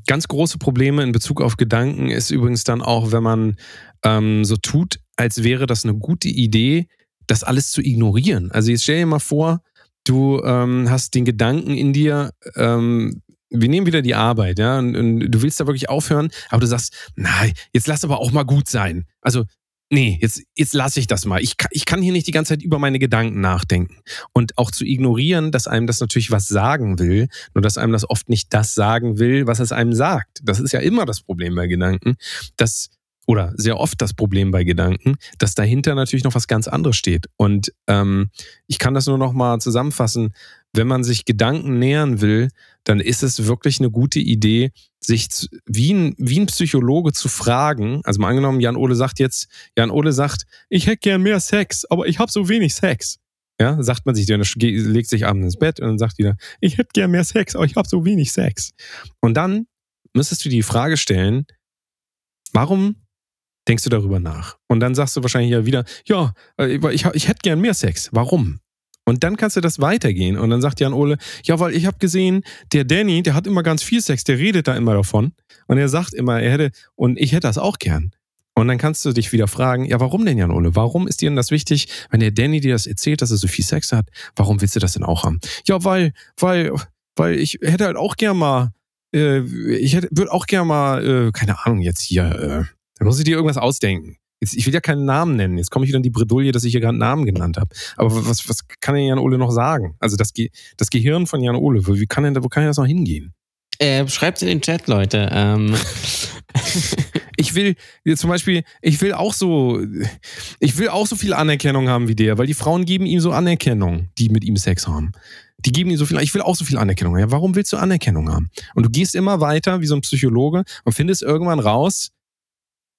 ganz große Probleme in Bezug auf Gedanken ist übrigens dann auch, wenn man ähm, so tut, als wäre das eine gute Idee, das alles zu ignorieren. Also jetzt stell dir mal vor, du ähm, hast den Gedanken in dir, ähm, wir nehmen wieder die Arbeit, ja, und, und du willst da wirklich aufhören, aber du sagst, nein, jetzt lass aber auch mal gut sein. Also, nee, jetzt, jetzt lasse ich das mal. Ich, ich kann hier nicht die ganze Zeit über meine Gedanken nachdenken. Und auch zu ignorieren, dass einem das natürlich was sagen will, nur dass einem das oft nicht das sagen will, was es einem sagt. Das ist ja immer das Problem bei Gedanken, dass oder sehr oft das Problem bei Gedanken, dass dahinter natürlich noch was ganz anderes steht. Und ähm, ich kann das nur noch mal zusammenfassen. Wenn man sich Gedanken nähern will, dann ist es wirklich eine gute Idee, sich zu, wie, ein, wie ein Psychologe zu fragen. Also mal angenommen, Jan Ole sagt jetzt, Jan Ole sagt, ich hätte gern mehr Sex, aber ich habe so wenig Sex. Ja, sagt man sich, ge- legt sich abends ins Bett und dann sagt wieder, ich hätte gern mehr Sex, aber ich habe so wenig Sex. Und dann müsstest du die Frage stellen, warum denkst du darüber nach? Und dann sagst du wahrscheinlich ja wieder, ja, äh, ich, ich hätte gern mehr Sex. Warum? Und dann kannst du das weitergehen. Und dann sagt Jan Ole, ja, weil ich habe gesehen, der Danny, der hat immer ganz viel Sex, der redet da immer davon. Und er sagt immer, er hätte, und ich hätte das auch gern. Und dann kannst du dich wieder fragen, ja, warum denn, Jan Ole? Warum ist dir denn das wichtig, wenn der Danny dir das erzählt, dass er so viel Sex hat? Warum willst du das denn auch haben? Ja, weil, weil, weil ich hätte halt auch gern mal, äh, ich hätte, würde auch gern mal, äh, keine Ahnung, jetzt hier, äh, da muss ich dir irgendwas ausdenken. Jetzt, ich will ja keinen Namen nennen. Jetzt komme ich wieder in die Bredouille, dass ich hier gerade einen Namen genannt habe. Aber was, was kann denn Jan Ole noch sagen? Also das, Ge das Gehirn von Jan Ole, wie kann denn, wo kann denn das noch hingehen? Äh, schreibt in den Chat, Leute. Ähm, *laughs* Ich will zum Beispiel, ich will auch so, ich will auch so viel Anerkennung haben wie der, weil die Frauen geben ihm so Anerkennung, die mit ihm Sex haben. Die geben ihm so viel, ich will auch so viel Anerkennung. Ja, warum willst du Anerkennung haben? Und du gehst immer weiter wie so ein Psychologe und findest irgendwann raus,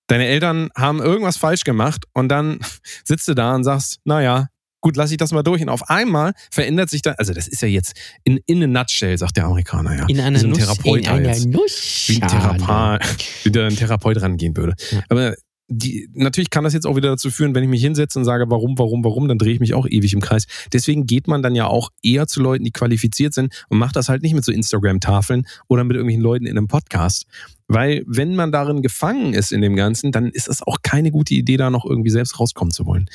deine Eltern haben irgendwas falsch gemacht und dann *laughs* sitzt du da und sagst, naja, gut, lass ich das mal durch. Und auf einmal verändert sich dann, also das ist ja jetzt in, in a nutshell, sagt der Amerikaner ja. in einer so ein Nuss, Therapeut in einer Nuss. wie ein Therapeut, wie der ein Therapeut rangehen würde. Ja. Aber die, natürlich kann das jetzt auch wieder dazu führen, wenn ich mich hinsetze und sage, warum, warum, warum, dann drehe ich mich auch ewig im Kreis. Deswegen geht man dann ja auch eher zu Leuten, die qualifiziert sind und macht das halt nicht mit so Instagram-Tafeln oder mit irgendwelchen Leuten in einem Podcast. Weil wenn man darin gefangen ist in dem Ganzen, dann ist es auch keine gute Idee, da noch irgendwie selbst rauskommen zu wollen.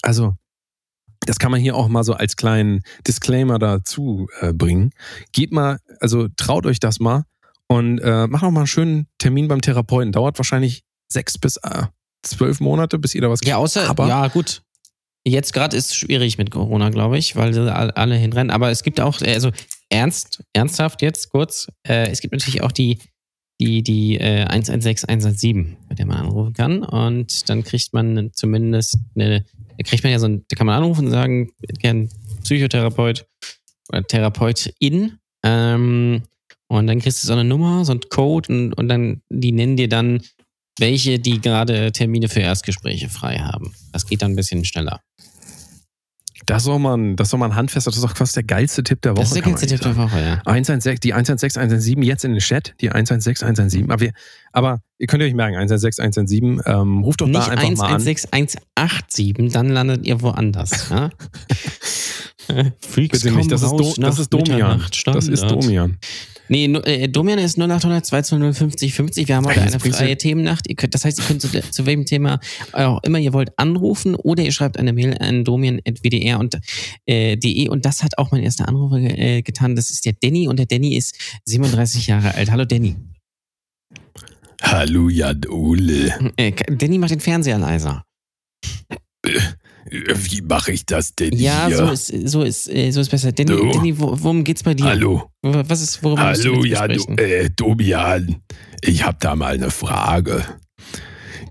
Also, das kann man hier auch mal so als kleinen Disclaimer dazu äh, bringen. Geht mal, also traut euch das mal und äh, macht noch mal einen schönen Termin beim Therapeuten. Dauert wahrscheinlich sechs bis äh, zwölf Monate, bis ihr da was Ja, außer, Aber ja, gut. Jetzt gerade ist es schwierig mit Corona, glaube ich, weil alle hinrennen. Aber es gibt auch, also ernst, ernsthaft jetzt kurz, äh, es gibt natürlich auch die, die, die äh, 116, 117, bei der man anrufen kann. Und dann kriegt man zumindest eine, da kriegt man ja so ein, da kann man anrufen und sagen, gern Psychotherapeut oder Therapeutin. Ähm, und dann kriegst du so eine Nummer, so einen Code und, und dann, die nennen dir dann welche, die gerade Termine für Erstgespräche frei haben. Das geht dann ein bisschen schneller. das mal ein, das mal ein handfester, das ist doch fast der geilste Tipp der Woche. Das ist der man ganze Tipp der. Woche, ja. 116, die 116, 117 jetzt in den Chat, die 116, 117. Aber, wir, aber ihr könnt euch merken, 116, 117, ähm, ruft doch Nicht da einfach mal an. 116, 187, dann landet ihr woanders. Ja? *laughs* Freaks Bitte nicht, das ist, Do, das ist Domian. Das ist. Domian. Nee, äh, Domian ist 0800 220 50 50. Wir haben heute eine freie Themennacht. Ihr könnt, das heißt, ihr könnt zu, zu welchem Thema auch immer ihr wollt anrufen oder ihr schreibt eine Mail an domian.wdr und äh, de und das hat auch mein erster Anrufer äh, getan. Das ist der Danny und der Danny ist 37 Jahre alt. Hallo Danny. Hallo Jan Ole. Äh, Danny macht den Fernseher leiser. Äh, Wie mache ich das denn Ja, hier? so ist, so ist, äh, so ist besser. Danny, So. Danny wo, worum geht's bei dir? Hallo, Was ist, du hallo, ja, du, äh, Domian. Ich habe da mal eine Frage.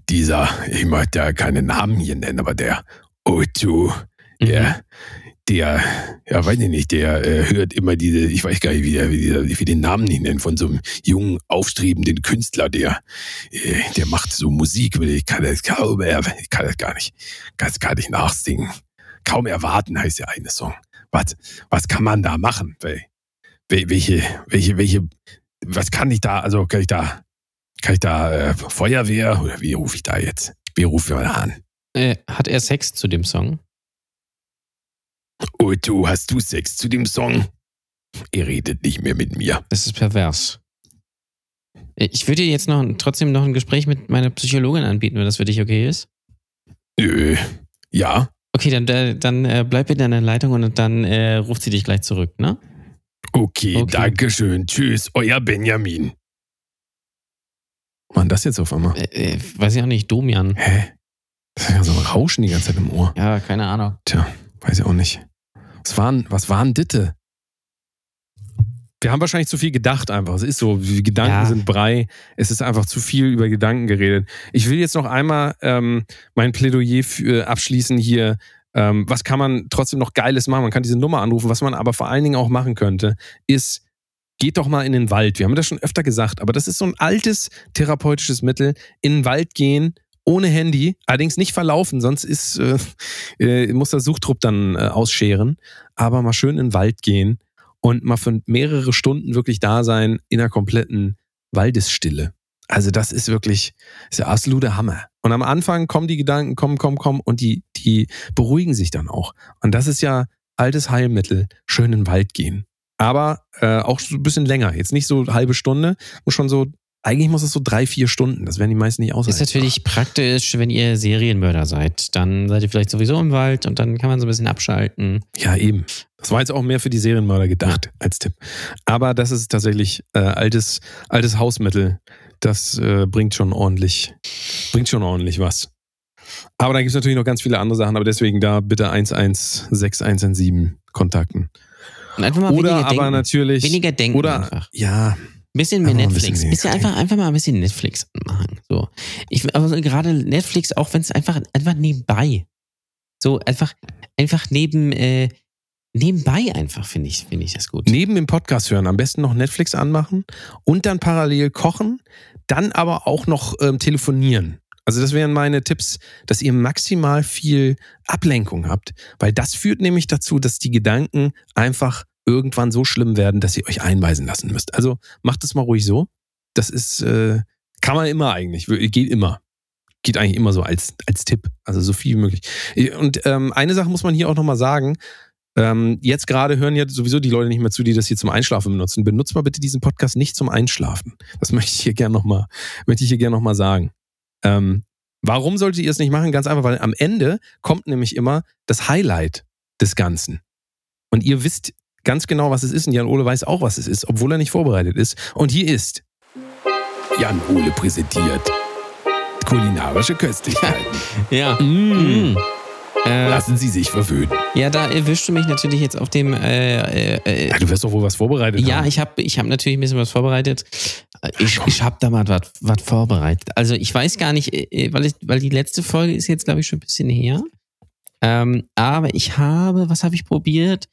Dieser, ich möchte ja keine Namen hier nennen, aber der Otto, Mhm. der, der, ja, weiß ich nicht, der äh, hört immer diese, ich weiß gar nicht, wie, der, wie, der, wie den Namen nicht nennen, von so einem jungen, aufstrebenden Künstler, der, äh, der macht so Musik, ich kann das kaum, ich kann das gar nicht, kann das gar nicht nachsingen. Kaum erwarten heißt der eine Song. Was, was kann man da machen? Wel- wel- Welche, welche, welche, was kann ich da, also kann ich da, kann ich da äh, Feuerwehr oder wie rufe ich da jetzt? Wie rufe ich mal an? Äh, hat er Sex zu dem Song? Otto, hast du Sex zu dem Song? Er redet nicht mehr mit mir. Das ist pervers. Ich würde dir jetzt noch trotzdem noch ein Gespräch mit meiner Psychologin anbieten, wenn das für dich okay ist. Nö. Ja, Okay, dann, dann äh, bleib in deiner Leitung und dann äh, ruft sie dich gleich zurück, ne? okay, Okay. danke schön. Tschüss, euer Benjamin. Wann das jetzt auf einmal? Äh, äh, weiß ich auch nicht, Domian. Hä? Das ist ja so ein Rauschen die ganze Zeit im Ohr. Ja, keine Ahnung. Tja, weiß ich auch nicht. Was waren, was waren Ditte? Wir haben wahrscheinlich zu viel gedacht einfach. Es ist so, die Gedanken Ja. sind Brei. Es ist einfach zu viel über Gedanken geredet. Ich will jetzt noch einmal ähm, mein Plädoyer für, abschließen hier. Ähm, was kann man trotzdem noch Geiles machen? Man kann diese Nummer anrufen. Was man aber vor allen Dingen auch machen könnte, ist, geht doch mal in den Wald. Wir haben das schon öfter gesagt, aber das ist so ein altes therapeutisches Mittel. In den Wald gehen, ohne Handy, allerdings nicht verlaufen, sonst ist, äh, äh, muss der Suchtrupp dann äh, ausscheren. Aber mal schön in den Wald gehen und mal für mehrere Stunden wirklich da sein in einer kompletten Waldesstille. Also das ist wirklich ist der absolute Hammer. Und am Anfang kommen die Gedanken, kommen, kommen, kommen und die, die beruhigen sich dann auch. Und das ist ja altes Heilmittel, schön in den Wald gehen. Aber äh, auch so ein bisschen länger. Jetzt nicht so halbe Stunde, muss schon so, eigentlich muss es so drei, vier Stunden. Das werden die meisten nicht aushalten. Ist natürlich praktisch, wenn ihr Serienmörder seid. Dann seid ihr vielleicht sowieso im Wald und dann kann man so ein bisschen abschalten. Ja, eben. Das war jetzt auch mehr für die Serienmörder gedacht als Tipp. Aber das ist tatsächlich äh, altes, altes Hausmittel. Das äh, bringt schon ordentlich, bringt schon ordentlich was. Aber da gibt es natürlich noch ganz viele andere Sachen, aber deswegen da bitte 116117 kontakten. Und einfach mal Oder weniger aber denken. natürlich. Weniger denken oder einfach. ja, bisschen mehr Einfach ein Netflix. bisschen einfach, einfach mal ein bisschen Netflix machen. So. Ich, aber so gerade Netflix, auch wenn es einfach, einfach nebenbei. So einfach, einfach neben, äh, nebenbei einfach, finde ich, finde ich das gut. neben dem Podcast hören, am besten noch Netflix anmachen und dann parallel kochen, dann aber auch noch ähm, telefonieren. Also das wären meine Tipps, dass ihr maximal viel Ablenkung habt, weil das führt nämlich dazu, dass die Gedanken einfach irgendwann so schlimm werden, dass ihr euch einweisen lassen müsst. Also macht es mal ruhig so. Das ist, äh, kann man immer eigentlich, geht immer. Geht eigentlich immer so als, als Tipp. Also so viel wie möglich. Und ähm, eine Sache muss man hier auch nochmal sagen. Ähm, jetzt gerade hören ja sowieso die Leute nicht mehr zu, die das hier zum Einschlafen benutzen. Benutzt mal bitte diesen Podcast nicht zum Einschlafen. Das möchte ich hier gerne nochmal, möchte ich hier gerne nochmal sagen. Ähm, warum solltet ihr es nicht machen? Ganz einfach, weil am Ende kommt nämlich immer das Highlight des Ganzen. Und ihr wisst ganz genau, was es ist. Und Jan Ole weiß auch, was es ist, obwohl er nicht vorbereitet ist. Und hier ist Jan Ole präsentiert kulinarische Köstlichkeiten. *laughs* Ja. mm. Mm. Äh, Lassen Sie sich verwöhnen. ja, da erwischst du mich natürlich jetzt auf dem. Äh, äh, äh, Ja, du wirst doch wohl was vorbereitet ja, haben. ich habe ich hab natürlich ein bisschen was vorbereitet. Äh, Ich, ich habe da mal was was vorbereitet. Also ich weiß gar nicht, äh, weil, ich, weil die letzte Folge ist jetzt, glaube ich, schon ein bisschen her. Ähm, aber ich habe, was habe ich probiert?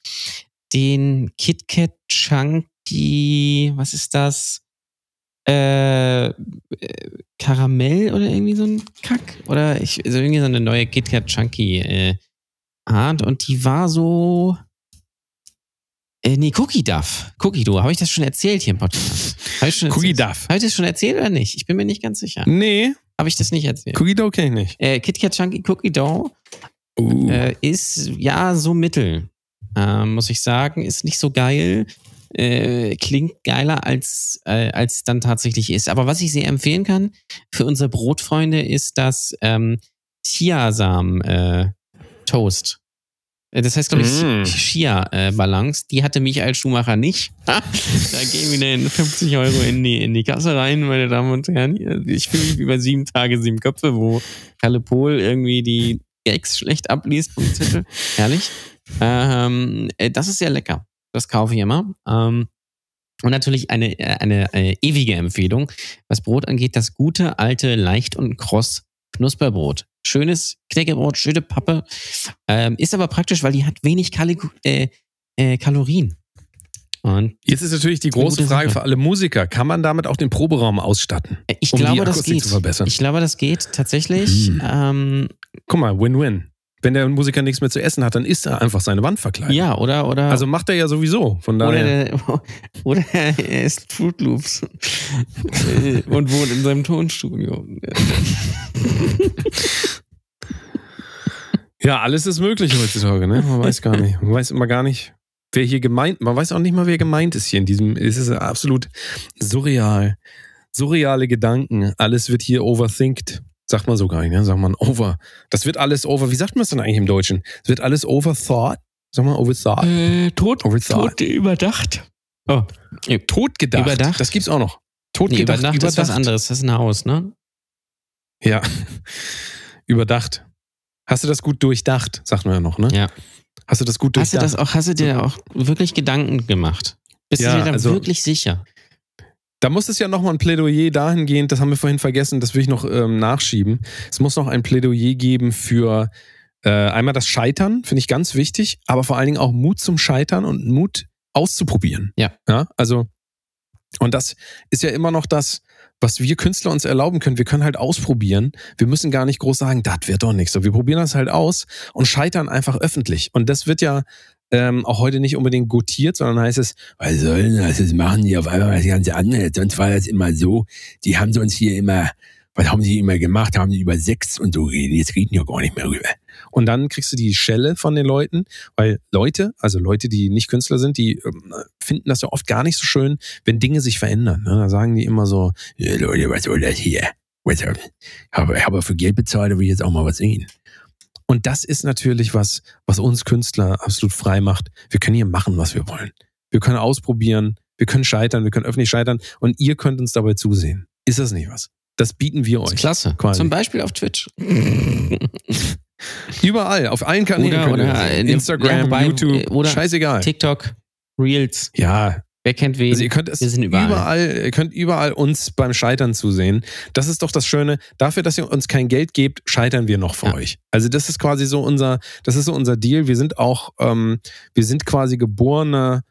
Den KitKat Chunky, was ist das? Äh, äh, Karamell oder irgendwie so ein Kack? Oder ich, also irgendwie so eine neue KitKat Chunky äh, Art. Und die war so. Äh, nee, Cookie Duff. Cookie Dough. Habe ich das schon erzählt hier im Podcast? Cookie? Duff. Habe ich das schon erzählt oder nicht? Ich bin mir nicht ganz sicher. Nee, Habe ich das nicht erzählt? Cookie Dough kenne ich nicht. Äh, KitKat Chunky Cookie Dough Uh. äh, ist ja so mittel, ähm, muss ich sagen. Ist nicht so geil. Äh, klingt geiler als, äh, als es dann tatsächlich ist. Aber was ich sehr empfehlen kann für unsere Brotfreunde ist das ähm, Chiasamen äh, Toast. Äh, Das heißt, glaube ich, Mm. Chia-Balance. Die hatte Michael Schumacher nicht. *laughs* da gehen wieder 50 Euro in die, in die Kasse rein, meine Damen und Herren. Ich fühle mich bei sieben Tage, sieben Köpfe, wo Kalle Pohl irgendwie die Gags schlecht abliest vom Zettel. Herrlich. Ähm, äh, das ist sehr lecker. Das kaufe ich immer. Ähm, und natürlich eine, äh, eine, eine ewige Empfehlung, was Brot angeht, das gute, alte, leicht und kross Knusperbrot. Schönes Knäckebrot, schöne Pappe. Ähm, ist aber praktisch, weil die hat wenig Kali äh, äh, Kalorien. Und Jetzt ist natürlich die große Frage Sache. für alle Musiker. Kann man damit auch den Proberaum ausstatten? äh, ich Um glaube, das geht. Ich glaube, das geht tatsächlich. Hm. Ähm, Guck mal, Win-Win. Wenn der Musiker nichts mehr zu essen hat, dann isst er einfach seine Wand verkleidet. ja, oder, oder, Also macht er ja sowieso. Von oder, daher. der, *laughs* oder er isst Fruit Loops *laughs* und wohnt in seinem Tonstudio. *laughs* Ja, alles ist möglich heutzutage, ne? Man weiß gar nicht. Man weiß immer gar nicht, wer hier gemeint, man weiß auch nicht mal, wer gemeint ist hier in diesem, es ist absolut surreal. Surreale Gedanken. Alles wird hier overthinkt. Sagt man so gar nicht, ne? Sagt man over. Das wird alles over. Wie sagt man es denn eigentlich im Deutschen? Es wird alles overthought. Sag mal, overthought. Äh, tot, Overthought. tot überdacht. Oh, Totgedacht. Überdacht? Das gibt's auch noch. nee, Totgedacht. überdacht, ist was anderes. Das ist ein Haus, ne? Ja. *laughs* Überdacht. Hast du das gut durchdacht, sagt man ja noch, ne? Ja. Hast du das gut Hast du durchdacht? das auch, hast du dir auch wirklich Gedanken gemacht? Bist Ja, du dir da also- wirklich sicher? Da muss es ja nochmal ein Plädoyer dahingehend, das haben wir vorhin vergessen, das will ich noch ähm, nachschieben. Es muss noch ein Plädoyer geben für äh, einmal das Scheitern, finde ich ganz wichtig, aber vor allen Dingen auch Mut zum Scheitern und Mut auszuprobieren. Ja. Ja, also, und das ist ja immer noch das, was wir Künstler uns erlauben können. Wir können halt ausprobieren. Wir müssen gar nicht groß sagen, das wird doch nichts. So, wir probieren das halt aus und scheitern einfach öffentlich. Und das wird ja ähm, auch heute nicht unbedingt gutiert, sondern heißt es, was soll denn das? Das machen die auf einmal was ganz anderes. Sonst war das immer so, die haben sonst hier immer, was haben die immer gemacht? Haben die über Sex und so geredet. Jetzt reden die ja gar nicht mehr rüber. Und dann kriegst du die Schelle von den Leuten, weil Leute, also Leute, die nicht Künstler sind, die ähm, finden das ja oft gar nicht so schön, wenn Dinge sich verändern. Ne? Da sagen die immer so, ja, Leute, was soll das hier? Was, hab- habe, habe für Geld bezahlt, da will ich jetzt auch mal was sehen. Und das ist natürlich was, was uns Künstler absolut frei macht. Wir können hier machen, was wir wollen. Wir können ausprobieren, wir können scheitern, wir können öffentlich scheitern und ihr könnt uns dabei zusehen. Ist das nicht was? Das bieten wir euch. klasse. quasi. Zum Beispiel auf Twitch. *laughs* Überall, auf allen Kanälen. Oder- oder Instagram, ja, wobei, YouTube, oder scheißegal. TikTok, Reels. Ja, Wer kennt wen? also ihr könnt es Wir sind überall. überall, ihr könnt überall uns beim Scheitern zusehen. Das ist doch das Schöne. Dafür, dass ihr uns kein Geld gebt, scheitern wir noch für Ja. euch. Also das ist quasi so unser, das ist so unser Deal. Wir sind auch, ähm, wir sind quasi geborene,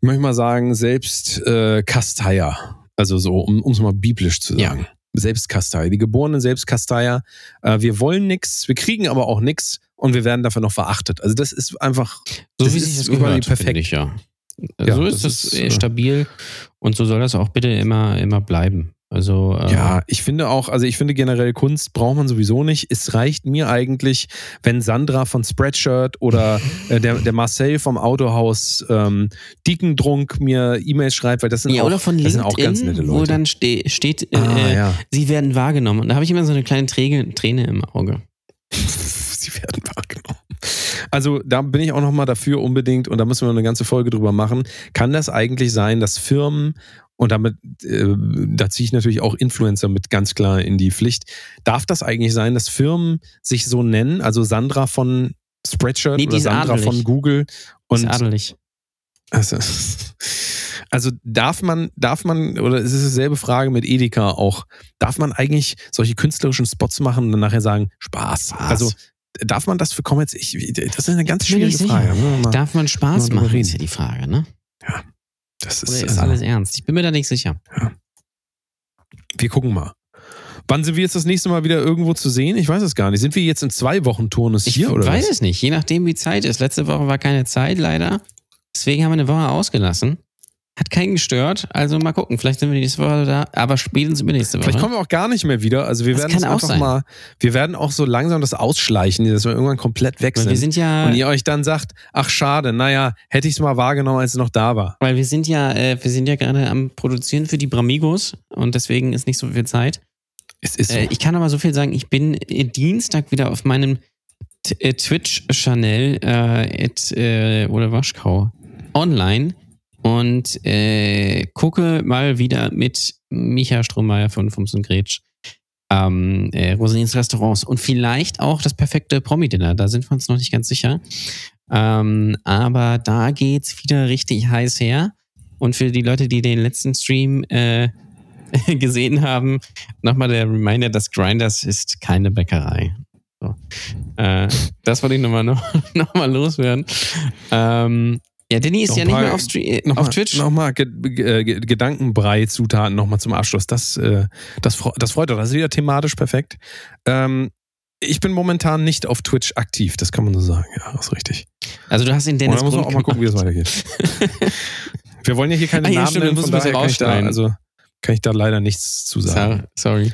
möchte ich mal sagen, selbst äh, Kasteier. Also so, um es mal biblisch zu Ja. sagen. Selbstkasteier, die geborenen Selbstkasteier. Äh, wir wollen nichts, wir kriegen aber auch nichts und wir werden dafür noch verachtet. Also das ist einfach, so wie sich das gehört, perfekt. ich, ja. Ja, so ist das ist, äh, äh, stabil und so soll das auch bitte immer, immer bleiben. Also, äh, Ja, ich finde auch, also ich finde generell Kunst braucht man sowieso nicht. Es reicht mir eigentlich, wenn Sandra von Spreadshirt oder äh, der, der Marcel vom Autohaus ähm, Diekendrunk mir E-Mails schreibt, weil das sind, ja, auch, oder von das sind auch ganz LinkedIn, nette wo Leute. dann ste steht, äh, ah, ja. sie werden wahrgenommen. Und da habe ich immer so eine kleine Träge, Träne im Auge. *laughs* Sie werden wahrgenommen. Also da bin ich auch nochmal dafür unbedingt, und da müssen wir eine ganze Folge drüber machen, kann das eigentlich sein, dass Firmen, und damit, äh, da ziehe ich natürlich auch Influencer mit ganz klar in die Pflicht, darf das eigentlich sein, dass Firmen sich so nennen, also Sandra von Spreadshirt Nee, die oder Sandra adelig. von Google Und und ist adelig. also, also darf man, darf man, oder es ist dieselbe Frage mit Edeka auch, darf man eigentlich solche künstlerischen Spots machen und dann nachher sagen, Spaß. Spaß. Also darf man das für Commerce? Ich, das ist eine ganz Ich schwierige. Frage. Mal- Darf man Spaß machen, ist ja die Frage, ne? Das Oder ist, ist also, alles ernst? Ich bin mir da nicht sicher. wir gucken mal. Wann sind wir jetzt das nächste Mal wieder irgendwo zu sehen? Ich weiß es gar nicht. Sind wir jetzt in zwei Wochen Turnus Ich hier oder weiß was? es nicht, je nachdem wie Zeit ist. Letzte Woche war keine Zeit, leider. Deswegen haben wir eine Woche ausgelassen. Hat keinen gestört. Also mal gucken. Vielleicht sind wir nächste Woche da, aber spätestens übernächste Woche. Vielleicht kommen wir auch gar nicht mehr wieder. Also wir Das werden auch einfach sein. mal, wir werden auch so langsam das ausschleichen, dass wir irgendwann komplett weg Weil sind. wir sind ja, und ihr euch dann sagt, ach schade, naja, hätte ich es mal wahrgenommen, als es noch da war. weil wir sind ja, äh, wir sind ja gerade am Produzieren für die Bramigos und deswegen ist nicht so viel Zeit. Es ist so. Äh, ich kann aber so viel sagen, ich bin äh, Dienstag wieder auf meinem äh, Twitch-Channel äh, at, äh, oder Waschkau online und äh, gucke mal wieder mit Micha Strohmeier von Fums und Gretsch Ähm, äh, Rosalins Restaurants und vielleicht auch das perfekte Promi-Dinner. Da sind wir uns noch nicht ganz sicher. Ähm, aber da geht's wieder richtig heiß her. Und für die Leute, die den letzten Stream äh, *laughs* gesehen haben, nochmal der Reminder, dass Grinders ist keine Bäckerei. So. Äh, das wollte ich nochmal noch, *laughs* noch mal loswerden. Ähm, ja, Danny ist Noch ja nicht paar- mehr auf, Stre Noch auf mal, Twitch. Nochmal Ge Ge Ge Gedankenbrei-Zutaten nochmal zum Abschluss. Das, äh, das, fre- das freut doch. Das ist wieder thematisch perfekt. Ähm, ich bin momentan nicht auf Twitch aktiv, das kann man so sagen. Ja, ist richtig. Also du hast den Und Dennis dann muss man auch mal gucken, wie es weitergeht. Wir wollen ja hier keine *laughs* Ah, ja, Namen stimmt, nennen, wir von daher kann ich, da, also, kann ich da leider nichts zu sagen. Sorry.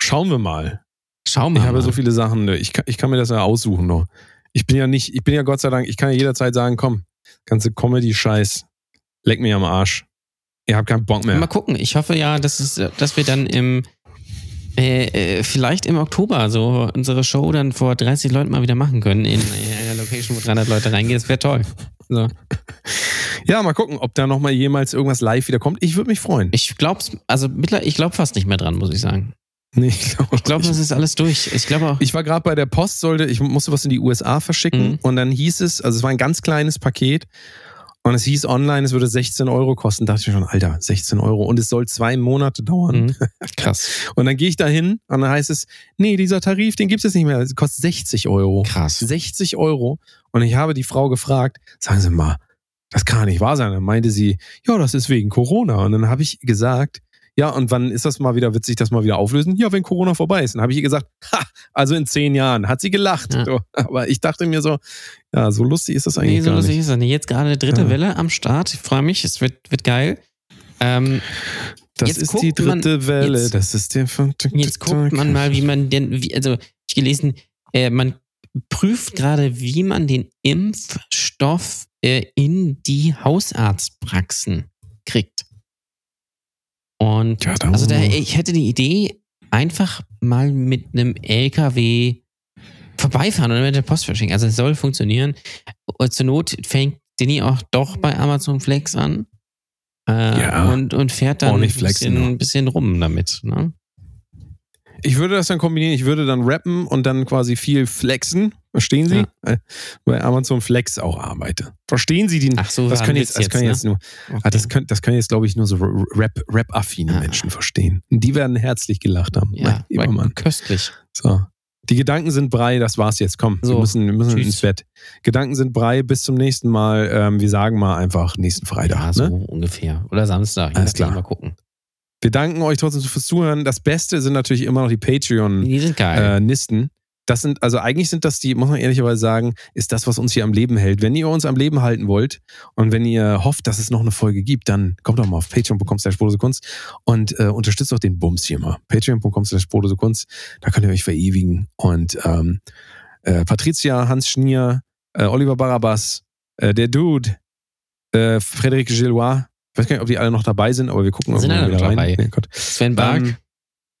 Schauen wir mal. Schau mal. Ich habe so viele Sachen, ne, ich kann, ich kann mir das ja aussuchen noch. Ich bin ja nicht, ich bin ja Gott sei Dank, ich kann ja jederzeit sagen, komm, ganze Comedy-Scheiß, leck mich am Arsch. Ihr habt keinen Bock mehr. Mal gucken. Ich hoffe ja, dass, es, dass wir dann im äh, äh, vielleicht im Oktober so unsere Show dann vor 30 Leuten mal wieder machen können in einer Location, wo 300 Leute reingehen. Das wäre toll. So. Ja, mal gucken, ob da nochmal jemals irgendwas live wieder kommt. Ich würde mich freuen. Ich glaube, also mittlerweile, ich glaube fast nicht mehr dran, muss ich sagen. *laughs* Nee, ich glaube, Ich glaube, das ist alles durch. Ich glaube auch. Ich war gerade bei der Post, sollte, ich musste was in die USA verschicken Mhm. und dann hieß es, also es war ein ganz kleines Paket und es hieß online, es würde 16 Euro kosten. Da dachte ich mir schon, Alter, 16 Euro und es soll zwei Monate dauern. Mhm. *laughs* Krass. Und dann gehe ich da hin und dann heißt es, nee, dieser Tarif, den gibt es jetzt nicht mehr, es kostet 60 Euro. Krass. 60 Euro. Und ich habe die Frau gefragt, sagen Sie mal, das kann nicht wahr sein. Dann meinte sie, ja, das ist wegen Corona. Und dann habe ich gesagt, ja, und wann ist das mal wieder, wird sich das mal wieder auflösen? Ja, wenn Corona vorbei ist. Dann habe ich ihr gesagt, ha, also in zehn Jahren. Hat sie gelacht. Ja. Aber ich dachte mir so, ja, so lustig ist das eigentlich Nee, so lustig nicht. ist das nicht. Jetzt gerade eine dritte Ja. Welle am Start. Ich freue mich. Es wird, wird geil. Ähm, Das ist die guckt man- dritte Welle. jetzt- das ist der Jetzt guckt man mal, wie man denn, wie, also ich gelesen, äh, man prüft gerade, wie man den Impfstoff äh, in die Hausarztpraxen kriegt. Und Ja, da also da, ich hätte die Idee, einfach mal mit einem LKW vorbeifahren oder mit der Post verschicken. Also es soll funktionieren. Und zur Not fängt Denny auch doch bei Amazon Flex an. Äh, Ja. und, und fährt dann ein bisschen, noch. ein bisschen rum damit. Ne? Ich würde das dann kombinieren. Ich würde dann rappen und dann quasi viel flexen. Verstehen Sie? Ja. Bei Amazon Flex auch arbeite. Verstehen Sie den? Ach so, das können jetzt, das können jetzt, jetzt nur, Okay. ah, das können, das können jetzt glaube ich nur so Rap, Rap-affine Ah. Menschen verstehen. Die werden herzlich gelacht haben. Ja, Mann. köstlich. So. Die Gedanken sind brei, das war's jetzt. Komm, wir So, müssen, wir müssen tschüss. ins Bett. Gedanken sind brei, bis zum nächsten Mal. Ähm, wir sagen mal einfach nächsten Freitag. Ja, so ne? ungefähr. Oder Samstag. Alles klar. Mal gucken. Wir danken euch trotzdem fürs Zuhören. Das Beste sind natürlich immer noch die Patreon. Das sind, also eigentlich sind das die, muss man ehrlicherweise sagen, ist das, was uns hier am Leben hält. Wenn ihr uns am Leben halten wollt und wenn ihr hofft, dass es noch eine Folge gibt, dann kommt doch mal auf patreon.com slash Kunst und äh, unterstützt doch den Bums hier mal. Patreon.com slash Kunst. Da könnt ihr euch verewigen. Und ähm, äh, Patricia, Hans Schnier, äh, Oliver Barabas, äh, der Dude, äh, Frédéric Gillois, ich weiß gar nicht, ob die alle noch dabei sind, aber wir gucken Sind alle noch wieder rein. dabei. Nee, Gott. Sven Bark, Ähm,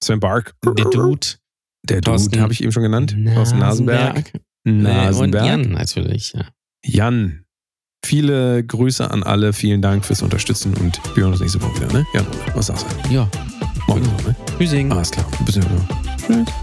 Sven Bark. der Dude, Der Dude, habe ich eben schon genannt. Thorsten Nasenberg. Nasenberg. Und. Jan natürlich. Ja. Jan. Viele Grüße an alle. Vielen Dank fürs Unterstützen und wir hören uns nächste Woche wieder. Ne? Jan, was sagst du? ja. Morgen, ne? Tschüssing. Alles klar. Bis dann. Tschüss.